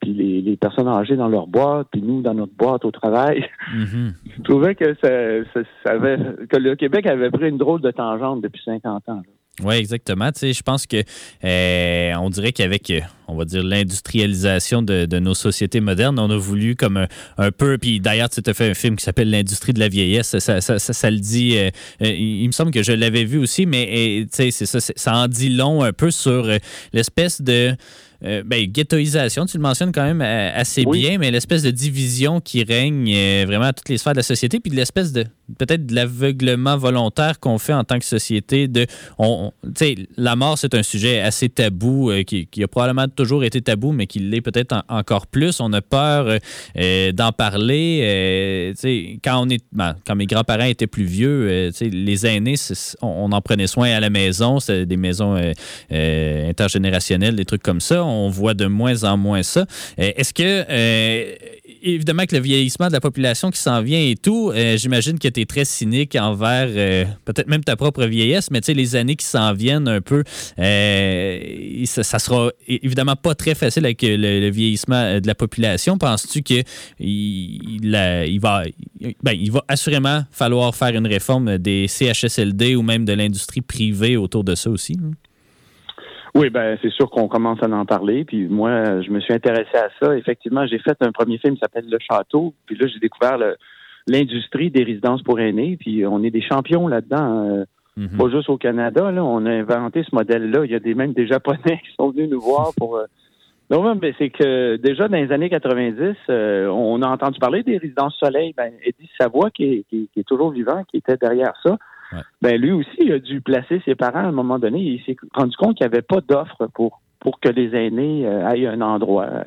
puis les, les personnes âgées dans leur boîte, puis nous dans notre boîte au travail? Mhm. Je trouvais que ça, ça- ça avait, que le Québec avait pris une drôle de tangente depuis 50 ans. là. Oui, exactement. Tu sais, je pense que euh, on dirait qu'avec, euh, on va dire, l'industrialisation de, de nos sociétés modernes, on a voulu comme un, un peu, puis d'ailleurs, tu as fait un film qui s'appelle L'industrie de la vieillesse, ça, ça, ça, ça le dit, euh, euh, il me semble que je l'avais vu aussi, mais euh, tu sais, c'est ça, ça en dit long un peu sur l'espèce de... euh, ben, ghettoisation, tu le mentionnes quand même euh, assez Oui. bien, mais l'espèce de division qui règne euh, vraiment à toutes les sphères de la société, puis de l'espèce de peut-être de l'aveuglement volontaire qu'on fait en tant que société. De, on, on- tu sais, la mort, c'est un sujet assez tabou, euh, qui, qui a probablement toujours été tabou, mais qui l'est peut-être en- encore plus. On a peur d'en parler. tu sais, quand on est, ben, quand mes grands-parents étaient plus vieux, tu sais, les aînés, on, on en prenait soin à la maison. C'était des maisons intergénérationnelles, des trucs comme ça. On voit de moins en moins ça. Euh, Est-ce que, euh, évidemment, que le vieillissement de la population qui s'en vient et tout, euh, j'imagine que tu es très cynique envers peut-être même ta propre vieillesse, mais tu sais, les années qui s'en viennent un peu, ça, ça sera évidemment pas très facile avec le, vieillissement de la population. Penses-tu qu'il il, va, ben, il va assurément falloir faire une réforme des CHSLD ou même de l'industrie privée autour de ça aussi? Oui, ben c'est sûr qu'on commence à en parler. Puis moi, je me suis intéressé à ça. Effectivement, j'ai fait un premier film qui s'appelle Le Château. Puis là, j'ai découvert l'industrie des résidences pour aînés. Puis on est des champions là-dedans. euh, Mhm. Pas juste au Canada. Là, on a inventé ce modèle-là. Il y a des même des Japonais qui sont venus nous voir pour. euh, Non, non, mais c'est que déjà dans les années 90, euh, on a entendu parler des résidences soleil. Ben, Eddie Savoie, qui est, qui, qui est toujours vivant, qui était derrière ça, Ouais. ben lui aussi il a dû placer ses parents à un moment donné. Il s'est rendu compte qu'il n'y avait pas d'offre pour pour que les aînés euh, aillent à un endroit euh,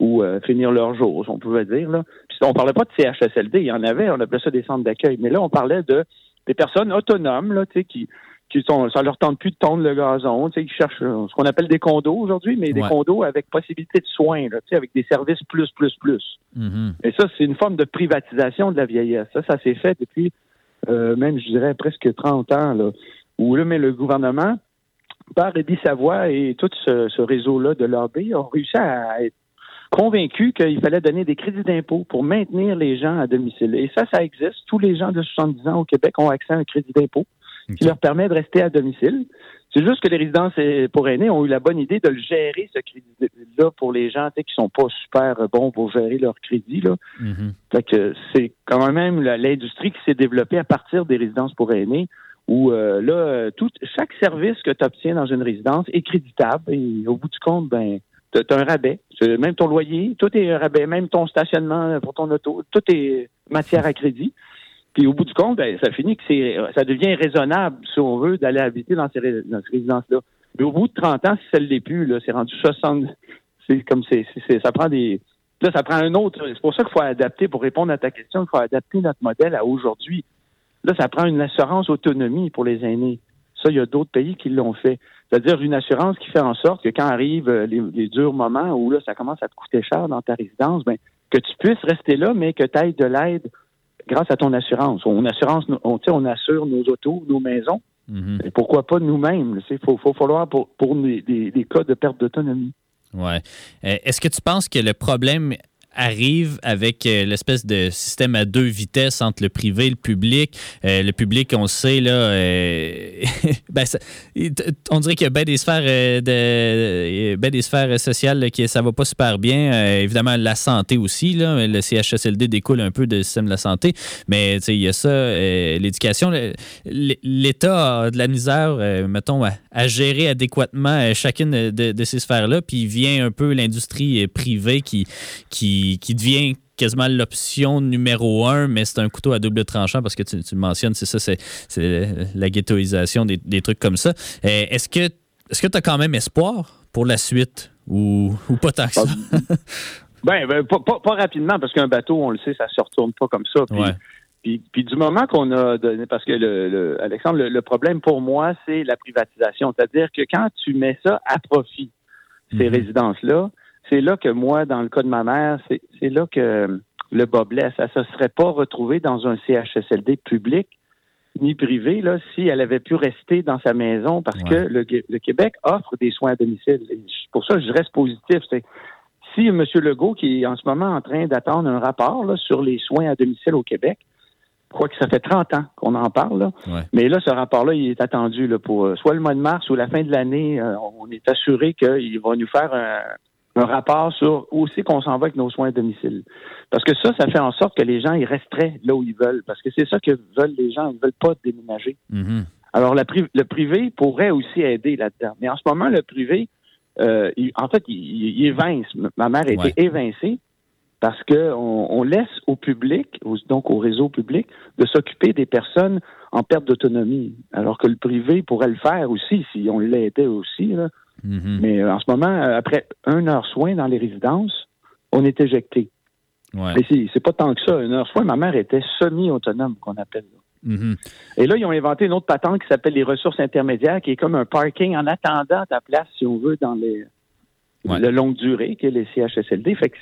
où euh, finir leur jour, si on pouvait dire. Là. Puis on parlait pas de CHSLD, il y en avait, on appelait ça des centres d'accueil. Mais là, on parlait de des personnes autonomes, là, qui qui sont, ça leur tente plus de tondre le gazon, tu sais, qui cherchent euh, ce qu'on appelle des condos aujourd'hui, mais des Ouais. condos avec possibilité de soins, là, tu sais, avec des services plus, plus, plus. Mhm. Et ça, c'est une forme de privatisation de la vieillesse. Ça, ça s'est fait depuis euh, même, je dirais, presque 30 ans, là, où là, mais le gouvernement, par Eddie Savoie et tout ce, ce réseau-là de lobby, ont réussi à être convaincus qu'il fallait donner des crédits d'impôt pour maintenir les gens à domicile. Et ça, ça existe. Tous les gens de 70 ans au Québec ont accès à un crédit d'impôt qui leur permet de rester à domicile. C'est juste que les résidences euh, pour aînés ont eu la bonne idée de le gérer, ce crédit-là, pour les gens qui sont pas super bons pour gérer leur crédit. Là. Mhm. Fait que c'est quand même l'industrie qui s'est développée à partir des résidences pour aînés, où euh, là, tout, chaque service que tu obtiens dans une résidence est créditable et au bout du compte, ben, tu as un rabais. Même ton loyer, tout est un rabais, même ton stationnement pour ton auto, tout est matière à crédit. Puis au bout du compte, ben, ça finit que c'est ça devient raisonnable, si on veut, d'aller habiter dans ces, ces résidences-là. Mais au bout de 30 ans, si ça ne l'est plus, là, c'est rendu 60. C'est comme c'est- ça prend des. Là, ça prend un autre. C'est pour ça qu'il faut adapter, pour répondre à ta question, il faut adapter notre modèle à aujourd'hui. Là, ça prend une assurance autonomie pour les aînés. Ça, il y a d'autres pays qui l'ont fait. C'est-à-dire une assurance qui fait en sorte que quand arrivent euh, les, les durs moments où là, ça commence à te coûter cher dans ta résidence, ben, que tu puisses rester là, mais que tu ailles de l'aide grâce à ton assurance. On, assurance, on, on assure nos autos, nos maisons. Mhm. Et pourquoi pas nous-mêmes? Il faut, faut falloir pour, pour des, des- des cas de perte d'autonomie. Ouais. Euh, Est-ce que tu penses que le problème arrive avec euh, l'espèce de système à deux vitesses entre le privé et le public? Euh, le public, on le sait, là, euh, ben, on dirait qu'il y a bien des sphères, de, des sphères sociales qui ça va pas super bien. Évidemment, la santé aussi, là, le CHSLD découle un peu du système de la santé, mais il y a ça, l'éducation. L'État a de la misère, mettons, à, gérer adéquatement chacune de, ces sphères-là, puis vient un peu l'industrie privée qui, qui devient quasiment l'option numéro un, mais c'est un couteau à double tranchant parce que tu, tu le mentionnes, c'est ça, c'est la ghettoisation, des, des trucs comme ça. Euh, Est-ce que est-ce que tu as quand même espoir pour la suite ou, ou pas tant que ça? Ben, ben, pas, pas- pas rapidement, parce qu'un bateau, on le sait, ça se retourne pas comme ça. Puis, Ouais. puis, puis du moment qu'on a donné, parce que le, le- Alexandre, le, le problème pour moi, c'est la privatisation. C'est-à-dire que quand tu mets ça à profit, ces Mhm. résidences-là, c'est là que moi, dans le cas de ma mère, c'est là que le bas blesse. Elle ne se serait pas retrouvée dans un CHSLD public ni privé là, si elle avait pu rester dans sa maison parce Ouais. que le, le Québec offre des soins à domicile. Et pour ça, je reste positif. Si M. Legault, qui est en ce moment en train d'attendre un rapport là, sur les soins à domicile au Québec, Je crois que ça fait 30 ans qu'on en parle. Là. Ouais. Mais là, ce rapport-là, il est attendu là, pour euh, soit le mois de mars ou la fin de l'année. Euh, on est assuré qu'il va nous faire un, un rapport sur où c'est qu'on s'en va avec nos soins à domicile. Parce que ça, ça fait en sorte que les gens ils resteraient là où ils veulent. Parce que c'est ça que veulent les gens. Ils veulent pas déménager. Mhm. Alors, la pri- le privé pourrait aussi aider là-dedans. Mais en ce moment, le privé, euh, il- en fait, il, il évince. Ma mère a Ouais. été évincée parce que on, laisse au public, donc au réseau public, de s'occuper des personnes en perte d'autonomie. Alors que le privé pourrait le faire aussi si on l'aidait aussi. Là. Mhm. Mais euh, en ce moment, euh, après un heure soin dans les résidences, on est éjecté. Ouais. Mais c'est, pas tant que ça. Une heure soin, ma mère était semi-autonome, qu'on appelle. là. Mhm. Et là, ils ont inventé une autre patente qui s'appelle les ressources intermédiaires, qui est comme un parking en attendant ta place, si on veut, dans les Ouais. le longue durée, qui est les CHSLD. Fait que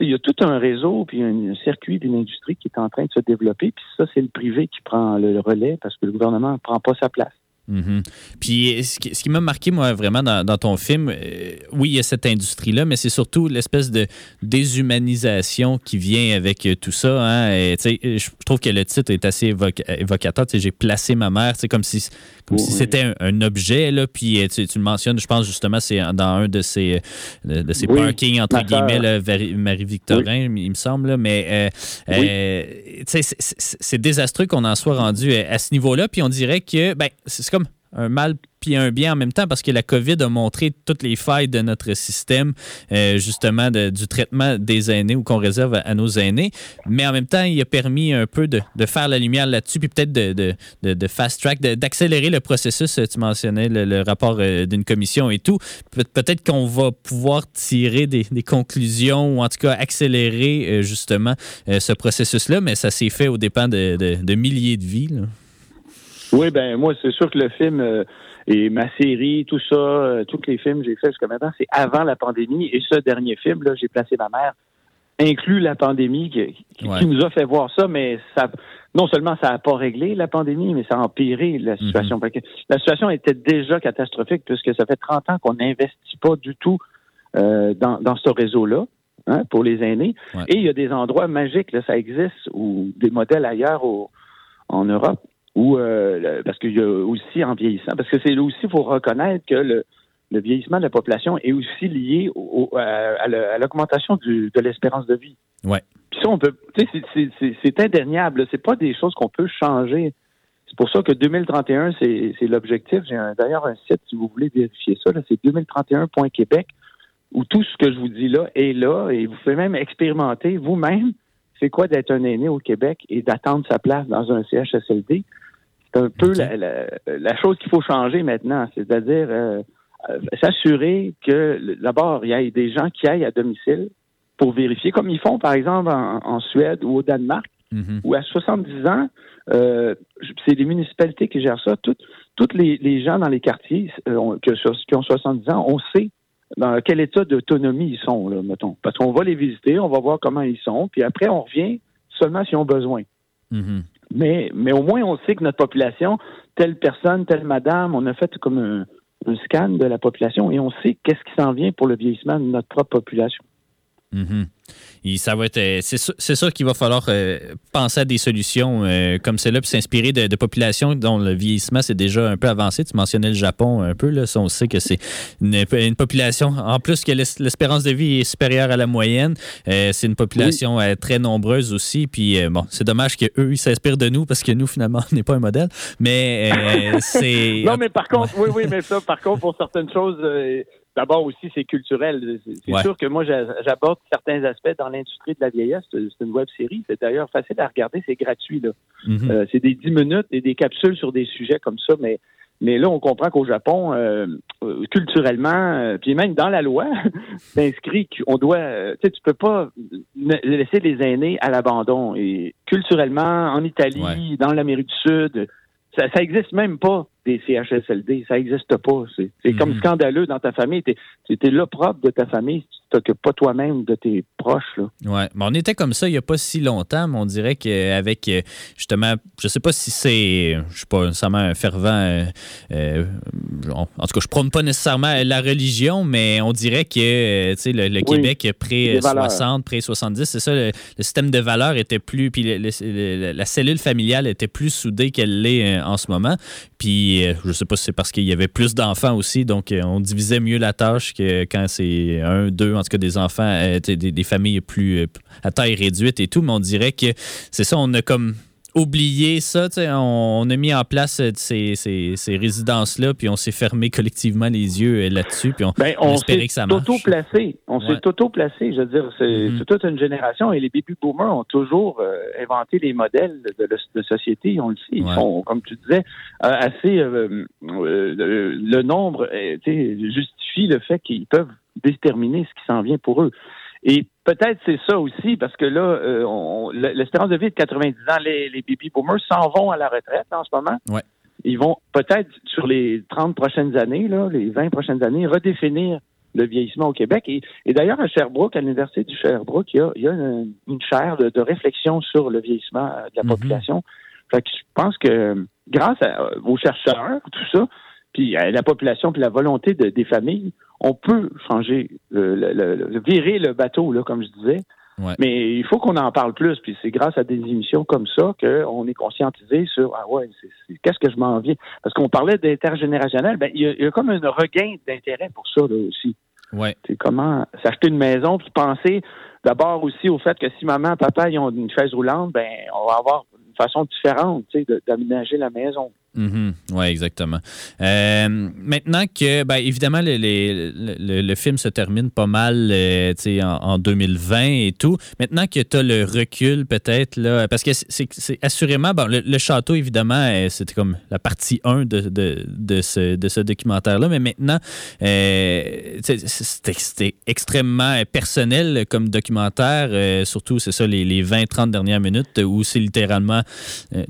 il y a tout un réseau, puis un circuit d'une industrie qui est en train de se développer. Puis ça, c'est le privé qui prend le relais parce que le gouvernement ne prend pas sa place. Mhm. Puis ce qui, m'a marqué, moi, vraiment dans, dans ton film, euh, oui, il y a cette industrie-là, mais c'est surtout l'espèce de déshumanisation qui vient avec euh, tout ça. Hein. Et, je trouve que le titre est assez évoc- évocateur. J'ai placé ma mère, c'est comme si, comme si c'était un, un objet. Là. Puis euh, tu, tu le mentionnes, je pense justement, c'est dans un de ces, de ces Oui, parkings, entre guillemets, Marie-Victorin, il me semble. là. Mais euh, euh, c'est- désastreux qu'on en soit rendu euh, à ce niveau-là. Puis on dirait que ben, c'est comme un mal puis un bien en même temps parce que la COVID a montré toutes les failles de notre système, euh, justement, de- du traitement des aînés ou qu'on réserve à, nos aînés. Mais en même temps, il a permis un peu de, de faire la lumière là-dessus, puis peut-être de, de, fast-track, d'accélérer le processus. Tu mentionnais le, rapport euh, d'une commission et tout. Pe- peut-être qu'on va pouvoir tirer des, conclusions ou en tout cas accélérer euh, justement euh, ce processus-là, mais ça s'est fait au dépens de, milliers de vies. Oui, ben moi, c'est sûr que le film euh, et ma série, tout ça, euh, tous les films que j'ai fait jusqu'à maintenant, c'est avant la pandémie. Et ce dernier film, là, j'ai placé ma mère, inclut la pandémie qui, qui- Ouais. qui nous a fait voir ça, mais ça non seulement ça n'a pas réglé la pandémie, mais ça a empiré la situation. Fait que La situation était déjà catastrophique puisque ça fait 30 ans qu'on n'investit pas du tout euh, dans, dans ce réseau-là. hein, pour les aînés. Ouais. Et il y a des endroits magiques, là, ça existe, ou des modèles ailleurs au- en Europe, où, euh, parce qu'il y a aussi en vieillissant, parce que c'est là aussi, il faut reconnaître que le, le vieillissement de la population est aussi lié au- au- à, à la- à l'augmentation de l'espérance de vie. Ouais. Puis ça, on peut, tu sais, c'est- indéniable. C'est pas des choses qu'on peut changer. C'est pour ça que 2031, c'est l'objectif. J'ai d'ailleurs un site, si vous voulez vérifier ça, c'est 2031.québec, où tout ce que je vous dis là est là, et vous pouvez même expérimenter vous-même c'est quoi d'être un aîné au Québec et d'attendre sa place dans un CHSLD. C'est un peu la, la- la chose qu'il faut changer maintenant, c'est-à-dire euh, euh, s'assurer que d'abord, il y ait des gens qui aillent à domicile pour vérifier, comme ils font par exemple en, en Suède ou au Danemark, Mhm. où à 70 ans, euh, c'est les municipalités qui gèrent ça. Toutes, toutes les, les gens dans les quartiers euh, que- qui ont 70 ans, on sait dans quel état d'autonomie ils sont, là, mettons. Parce qu'on va les visiter, on va voir comment ils sont, puis après, on revient seulement s'ils ont besoin. Mhm. Mais, mais au moins, on sait que notre population, telle personne, telle madame, on a fait comme un, scan de la population et on sait qu'est-ce qui s'en vient pour le vieillissement de notre propre population. Mhm. Et ça va être, euh, c'est sûr, qu'il va falloir euh, penser à des solutions euh, comme celle-là, puis s'inspirer de, de populations dont le vieillissement c'est déjà un peu avancé. Tu mentionnais le Japon un peu, là, ça, on sait que c'est une, une population, en plus que l'es- l'espérance de vie est supérieure à la moyenne, c'est une population très nombreuse aussi. Puis bon, c'est dommage qu'eux, ils s'inspirent de nous parce que nous, finalement, on n'est pas un modèle. Mais euh, c'est. Non, mais par contre, oui, oui, mais ça, par contre, pour certaines choses, d'abord aussi, c'est culturel. C'est Ouais. sûr que moi, j'a- j'aborde certains aspects dans l'industrie de la vieillesse. C'est une web série. C'est d'ailleurs facile à regarder. C'est gratuit, là. Mhm. Euh, c'est des 10 minutes et des capsules sur des sujets comme ça, mais mais là, on comprend qu'au Japon, euh, euh, culturellement, euh, puis même dans la loi, c'est inscrit qu'on doit, tu sais, tu peux pas laisser les aînés à l'abandon. Et culturellement, en Italie, Ouais. dans l'Amérique du Sud, ça, ça existe même pas des CHSLD. Ça n'existe pas. C'est comme Mhm. scandaleux dans ta famille. T'es es, l'opprobre de ta famille. Tu t'occupes pas toi-même de tes proches. Là. Ouais, mais on était comme ça il n'y a pas si longtemps, mais on dirait qu'avec euh, justement, je sais pas si c'est, je suis pas nécessairement un fervent, euh, euh, en tout cas, je prône pas nécessairement la religion, mais on dirait que tu sais, le, le Oui, Québec près les valeurs. 60, près 70, c'est ça, le, le système de valeurs était plus, puis le- la cellule familiale était plus soudée qu'elle l'est en ce moment. Puis euh, je sais pas si c'est parce qu'il y avait plus d'enfants aussi, donc euh, on divisait mieux la tâche que quand c'est un, deux, en tout cas des enfants, euh, des, des familles plus à taille réduite et tout, mais on dirait que c'est ça, on a comme oublié ça, tu sais, on, on a mis en place euh, ces, ces- ces résidences-là, puis on s'est fermé collectivement les yeux euh, là-dessus, puis on, Ben, on on espérait s'est que ça marche. auto-placé. On Ouais. s'est auto-placé. Je veux dire, c'est Mhm. c'est toute une génération et les baby boomers ont toujours euh, inventé les modèles de, de, de société. On le sait. Ils Ouais. sont, comme tu disais, euh, assez. euh, euh, le, nombre justifie le fait qu'ils peuvent déterminer ce qui s'en vient pour eux. Et peut-être c'est ça aussi, parce que là, euh, on- l'espérance de vie est de 90 ans. Les, les baby boomers s'en vont à la retraite en ce moment. Ouais. Ils vont peut-être, sur les 30 prochaines années, là, les 20 prochaines années, redéfinir le vieillissement au Québec. Et, et d'ailleurs, à Sherbrooke, à l'Université du Sherbrooke, il y a, il y a une, une chaire de, de réflexion sur le vieillissement euh, de la Mhm. population. Fait que je pense que grâce à- aux chercheurs, tout ça, puis à la population, puis la volonté de- des familles, on peut changer, le, le- le- le- virer le bateau, là, comme je disais. Ouais. Mais il faut qu'on en parle plus, puis c'est grâce à des émissions comme ça qu'on est conscientisé sur ah ouais, qu'est-ce que je m'en viens? Parce qu'on parlait d'intergénérationnel, ben il y, a- il y a comme un regain d'intérêt pour ça là, aussi. Ouais. C'est comment s'acheter une maison, puis penser d'abord aussi au fait que si maman, papa, ils ont une chaise roulante, ben on va avoir une façon différente, tu sais, de- d'aménager la maison. Mhm. Oui, exactement. Euh, maintenant que, ben, évidemment, le, le- film se termine pas mal euh, en, en 2020 et tout. Maintenant que tu as le recul, peut-être, parce que c'est- assurément, bon, le, château, évidemment, euh, c'était comme la partie 1 de, de, de ce, de ce documentaire-là, mais maintenant, euh, c'était extrêmement personnel comme documentaire, euh, surtout, c'est ça, les, les 20-30 dernières minutes, où c'est littéralement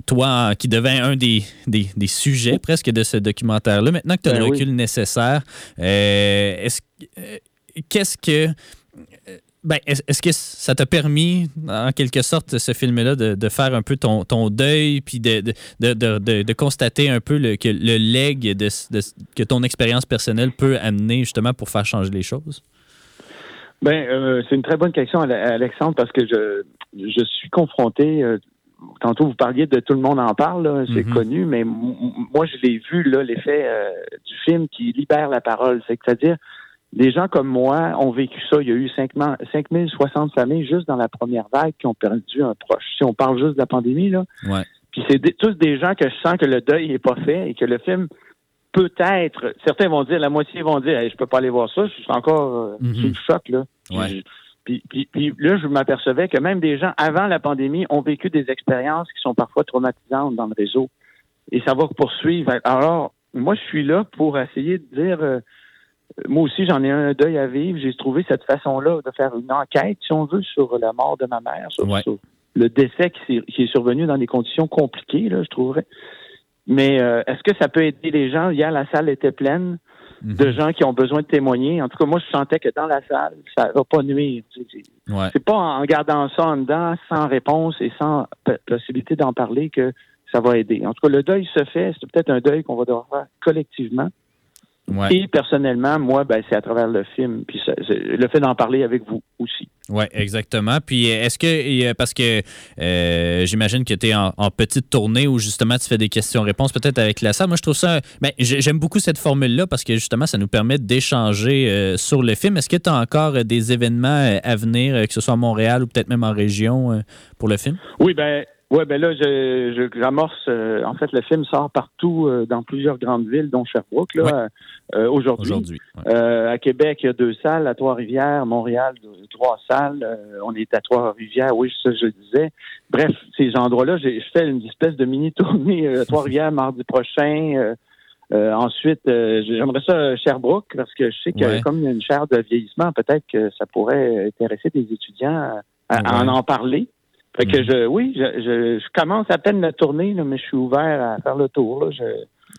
toi qui devint un des, des, des sujets presque de ce documentaire-là. Maintenant que tu as Ben le oui. recul nécessaire, euh, est-ce que- euh, qu'est-ce que. euh, Ben, est- est-ce que ça t'a permis, en quelque sorte, ce film-là, de, de faire un peu ton, ton deuil, puis de, de, constater un peu le, que le leg que ton expérience personnelle peut amener justement pour faire changer les choses? Ben, euh, c'est une très bonne question, Ale- Alexandre, parce que je, je suis confronté. euh, tantôt, vous parliez de tout le monde en parle, c'est Mhm. connu, mais moi, je l'ai vu, là, l'effet euh, du film qui libère la parole. C'est-à-dire, des gens comme moi ont vécu ça. Il y a eu 5 000 5060 familles juste dans la première vague qui ont perdu un proche. Si on parle juste de la pandémie, là. Ouais. Puis c'est tous des gens que je sens que le deuil n'est pas fait et que le film peut-être, certains vont dire, la moitié vont dire, Hey, je peux pas aller voir ça, je suis encore euh, Mhm. sous le choc là. Ouais. Je- Puis, puis- puis là, je m'apercevais que même des gens avant la pandémie ont vécu des expériences qui sont parfois traumatisantes dans le réseau. Et ça va poursuivre. Alors, moi, je suis là pour essayer de dire, euh, moi aussi, j'en ai un deuil à vivre. J'ai trouvé cette façon-là de faire une enquête, si on veut, sur la mort de ma mère, sur, Ouais. sur le décès qui, qui est survenu dans des conditions compliquées, là, je trouverais. Mais euh, est-ce que ça peut aider les gens? Hier, la salle était pleine de Mhm. gens qui ont besoin de témoigner. En tout cas, moi, je sentais que dans la salle, ça va pas nuire. C'est- Ouais. C'est pas en gardant ça en dedans, sans réponse et sans possibilité d'en parler que ça va aider. En tout cas, le deuil se fait. C'est peut-être un deuil qu'on va devoir faire collectivement. Ouais. Et personnellement, moi, ben, c'est à travers le film, puis ça- le fait d'en parler avec vous aussi. Oui, exactement. Puis euh, est-ce que, euh, parce que euh, j'imagine que tu es en, en petite tournée où justement tu fais des questions-réponses peut-être avec la salle. Moi, je trouve ça, ben, j'ai- j'aime beaucoup cette formule-là parce que justement, ça nous permet d'échanger euh, sur le film. Est-ce que tu as encore des événements à venir, que ce soit à Montréal ou peut-être même en région pour le film? Oui, ben, ouais, ben là, je, je- j'amorce. euh, en fait, le film sort partout euh, dans plusieurs grandes villes, dont Sherbrooke, là, Ouais. euh, aujourd'hui. Ouais. À Québec, il y a deux salles. À Trois-Rivières, Montréal, deux- trois salles. On est à Trois-Rivières, oui, ça, je le disais. Bref, ces endroits-là, j'ai je fais une espèce de mini-tournée à Trois-Rivières mardi prochain. Ensuite, j'aimerais ça à Sherbrooke parce que je sais que Ouais. comme il y a une chaire de vieillissement, peut-être que ça pourrait intéresser des étudiants à, en en parler. Fait que Mhm. je, oui, je, je, je commence à peine la tournée, là, mais je suis ouvert à faire le tour. Là. Je.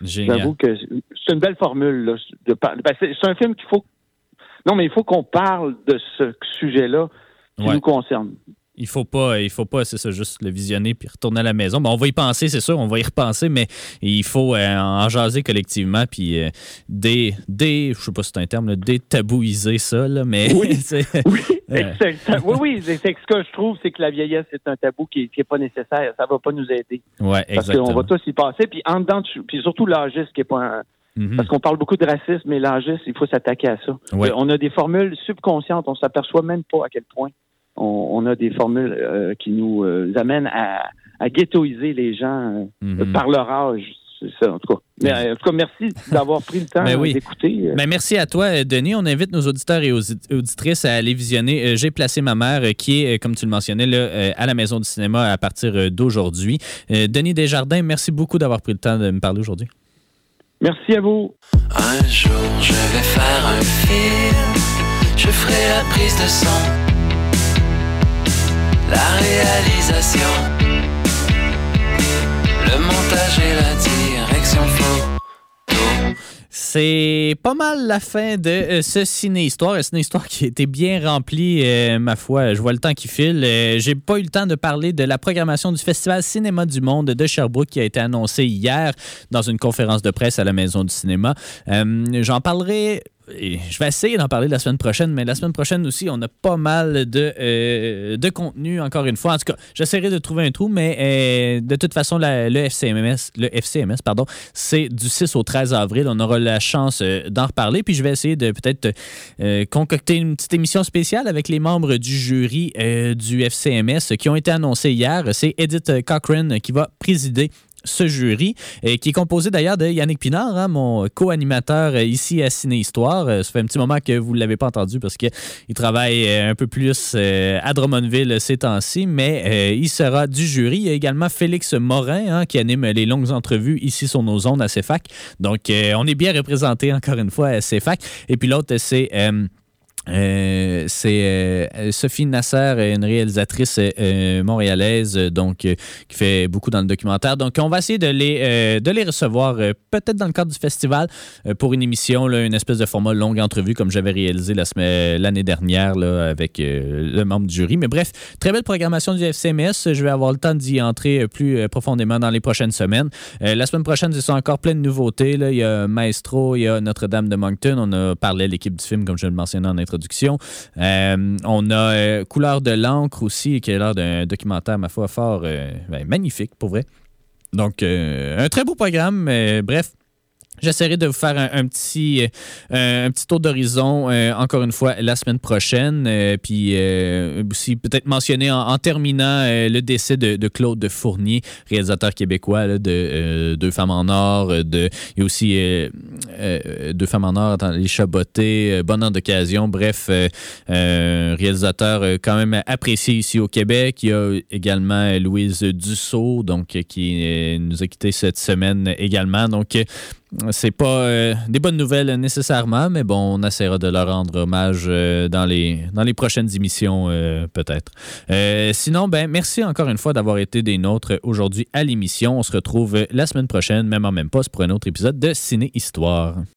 J'avoue que c'est une belle formule. Là, de ben, c'est c'est un film qu'il faut. Non, mais il faut qu'on parle de ce sujet-là qui Ouais. nous concerne. Il faut pas, il faut pas, c'est ça, juste le visionner puis retourner à la maison. Bon, on va y penser, c'est sûr, on va y repenser, mais il faut euh, en jaser collectivement puis euh, dé, dé- je sais pas si c'est un terme, là, détabouiser ça, là, mais Oui. Oui, Ouais. exact- oui, oui. C'est ce que je trouve, c'est que la vieillesse, c'est un tabou qui n'est pas nécessaire. Ça va pas nous aider. ouais, Parce exactement. qu'on va tous y passer. Puis en dedans, de- puis surtout l'âgisme qui est pas un, Mhm. Parce qu'on parle beaucoup de racisme, mais l'âgisme, il faut s'attaquer à ça. Ouais. Euh, On a des formules subconscientes, on s'aperçoit même pas à quel point on, on a des formules euh, qui nous euh, amènent à, à ghettoiser les gens euh, Mhm. par leur âge. C'est ça, en tout cas. Mais, euh, en tout cas, merci d'avoir pris le temps Ben oui. d'écouter. euh. Ben, merci à toi, Denis. On invite nos auditeurs et audi- auditrices à aller visionner J'ai placé ma mère, qui est, comme tu le mentionnais, là, à la Maison du cinéma à partir d'aujourd'hui. Denis Desjardins, merci beaucoup d'avoir pris le temps de me parler aujourd'hui. Merci à vous. Un jour je vais faire un film, je ferai la prise de son, la réalisation, le montage et la direction photo. C'est pas mal la fin de euh, ce ciné-histoire. Ciné-histoire qui a été bien rempli, euh, ma foi. Je vois le temps qui file. Euh, J'ai pas eu le temps de parler de la programmation du Festival Cinéma du Monde de Sherbrooke qui a été annoncée hier dans une conférence de presse à la Maison du Cinéma. J'en parlerai. Je vais essayer d'en parler la semaine prochaine, mais la semaine prochaine aussi, on a pas mal de, euh, de contenu, encore une fois. En tout cas, j'essaierai de trouver un trou, mais euh, de toute façon, le FCMS, le FCMS pardon, c'est du 6 au 13 avril. On aura la chance euh, d'en reparler. Puis je vais essayer de peut-être concocter une petite émission spéciale avec les membres du jury du FCMS qui ont été annoncés hier. C'est Edith Cochrane qui va présider ce jury, euh, qui est composé d'ailleurs de Yannick Pinard, hein, mon co-animateur euh, ici à Ciné Histoire. Euh, ça fait un petit moment que vous ne l'avez pas entendu parce qu'il travaille un peu plus à Drummondville ces temps-ci, mais il sera du jury. Il y a également Félix Morin hein, qui anime les longues entrevues ici sur nos ondes à CFAC. Donc, on est bien représenté encore une fois à CFAC. Et puis l'autre, c'est... euh, c'est euh, Sophie Nasser, une réalisatrice euh, montréalaise, euh, donc euh, qui fait beaucoup dans le documentaire. Donc, on va essayer de les, euh, de les recevoir euh, peut-être dans le cadre du festival euh, pour une émission, là, une espèce de format longue entrevue comme j'avais réalisé la semaine- l'année dernière là, avec euh, le membre du jury. Mais bref, très belle programmation du FCMS. Je vais avoir le temps d'y entrer euh, plus euh, profondément dans les prochaines semaines. Euh, la semaine prochaine, c'est encore plein de nouveautés. Là. Il y a Maestro, il y a Notre-Dame de Moncton. On a parlé à l'équipe du film, comme je le mentionnais en Euh, on a euh, Couleur de l'encre aussi, qui a l'air d'un documentaire, ma foi, fort euh, ben, magnifique, pour vrai. Donc, un très beau programme. bref, J'essaierai de vous faire un, petit, euh, un petit tour d'horizon, euh, encore une fois, la semaine prochaine. Euh, puis aussi, peut-être mentionner en, terminant le décès de, de Claude de Fournier, réalisateur québécois de Deux femmes en or. De, a aussi Deux femmes en or, attends, Les Chabotés, Bonheur d'occasion. Bref, réalisateur quand même apprécié ici au Québec. Il y a également Louise Dussault, donc, qui nous a quittés cette semaine également. Donc, c'est pas euh, des bonnes nouvelles nécessairement, mais bon, on essaiera de leur rendre hommage euh, dans, les, dans les prochaines émissions, euh, peut-être. Sinon, ben, merci encore une fois d'avoir été des nôtres aujourd'hui à l'émission. On se retrouve la semaine prochaine, même en même poste, pour un autre épisode de Ciné Histoire.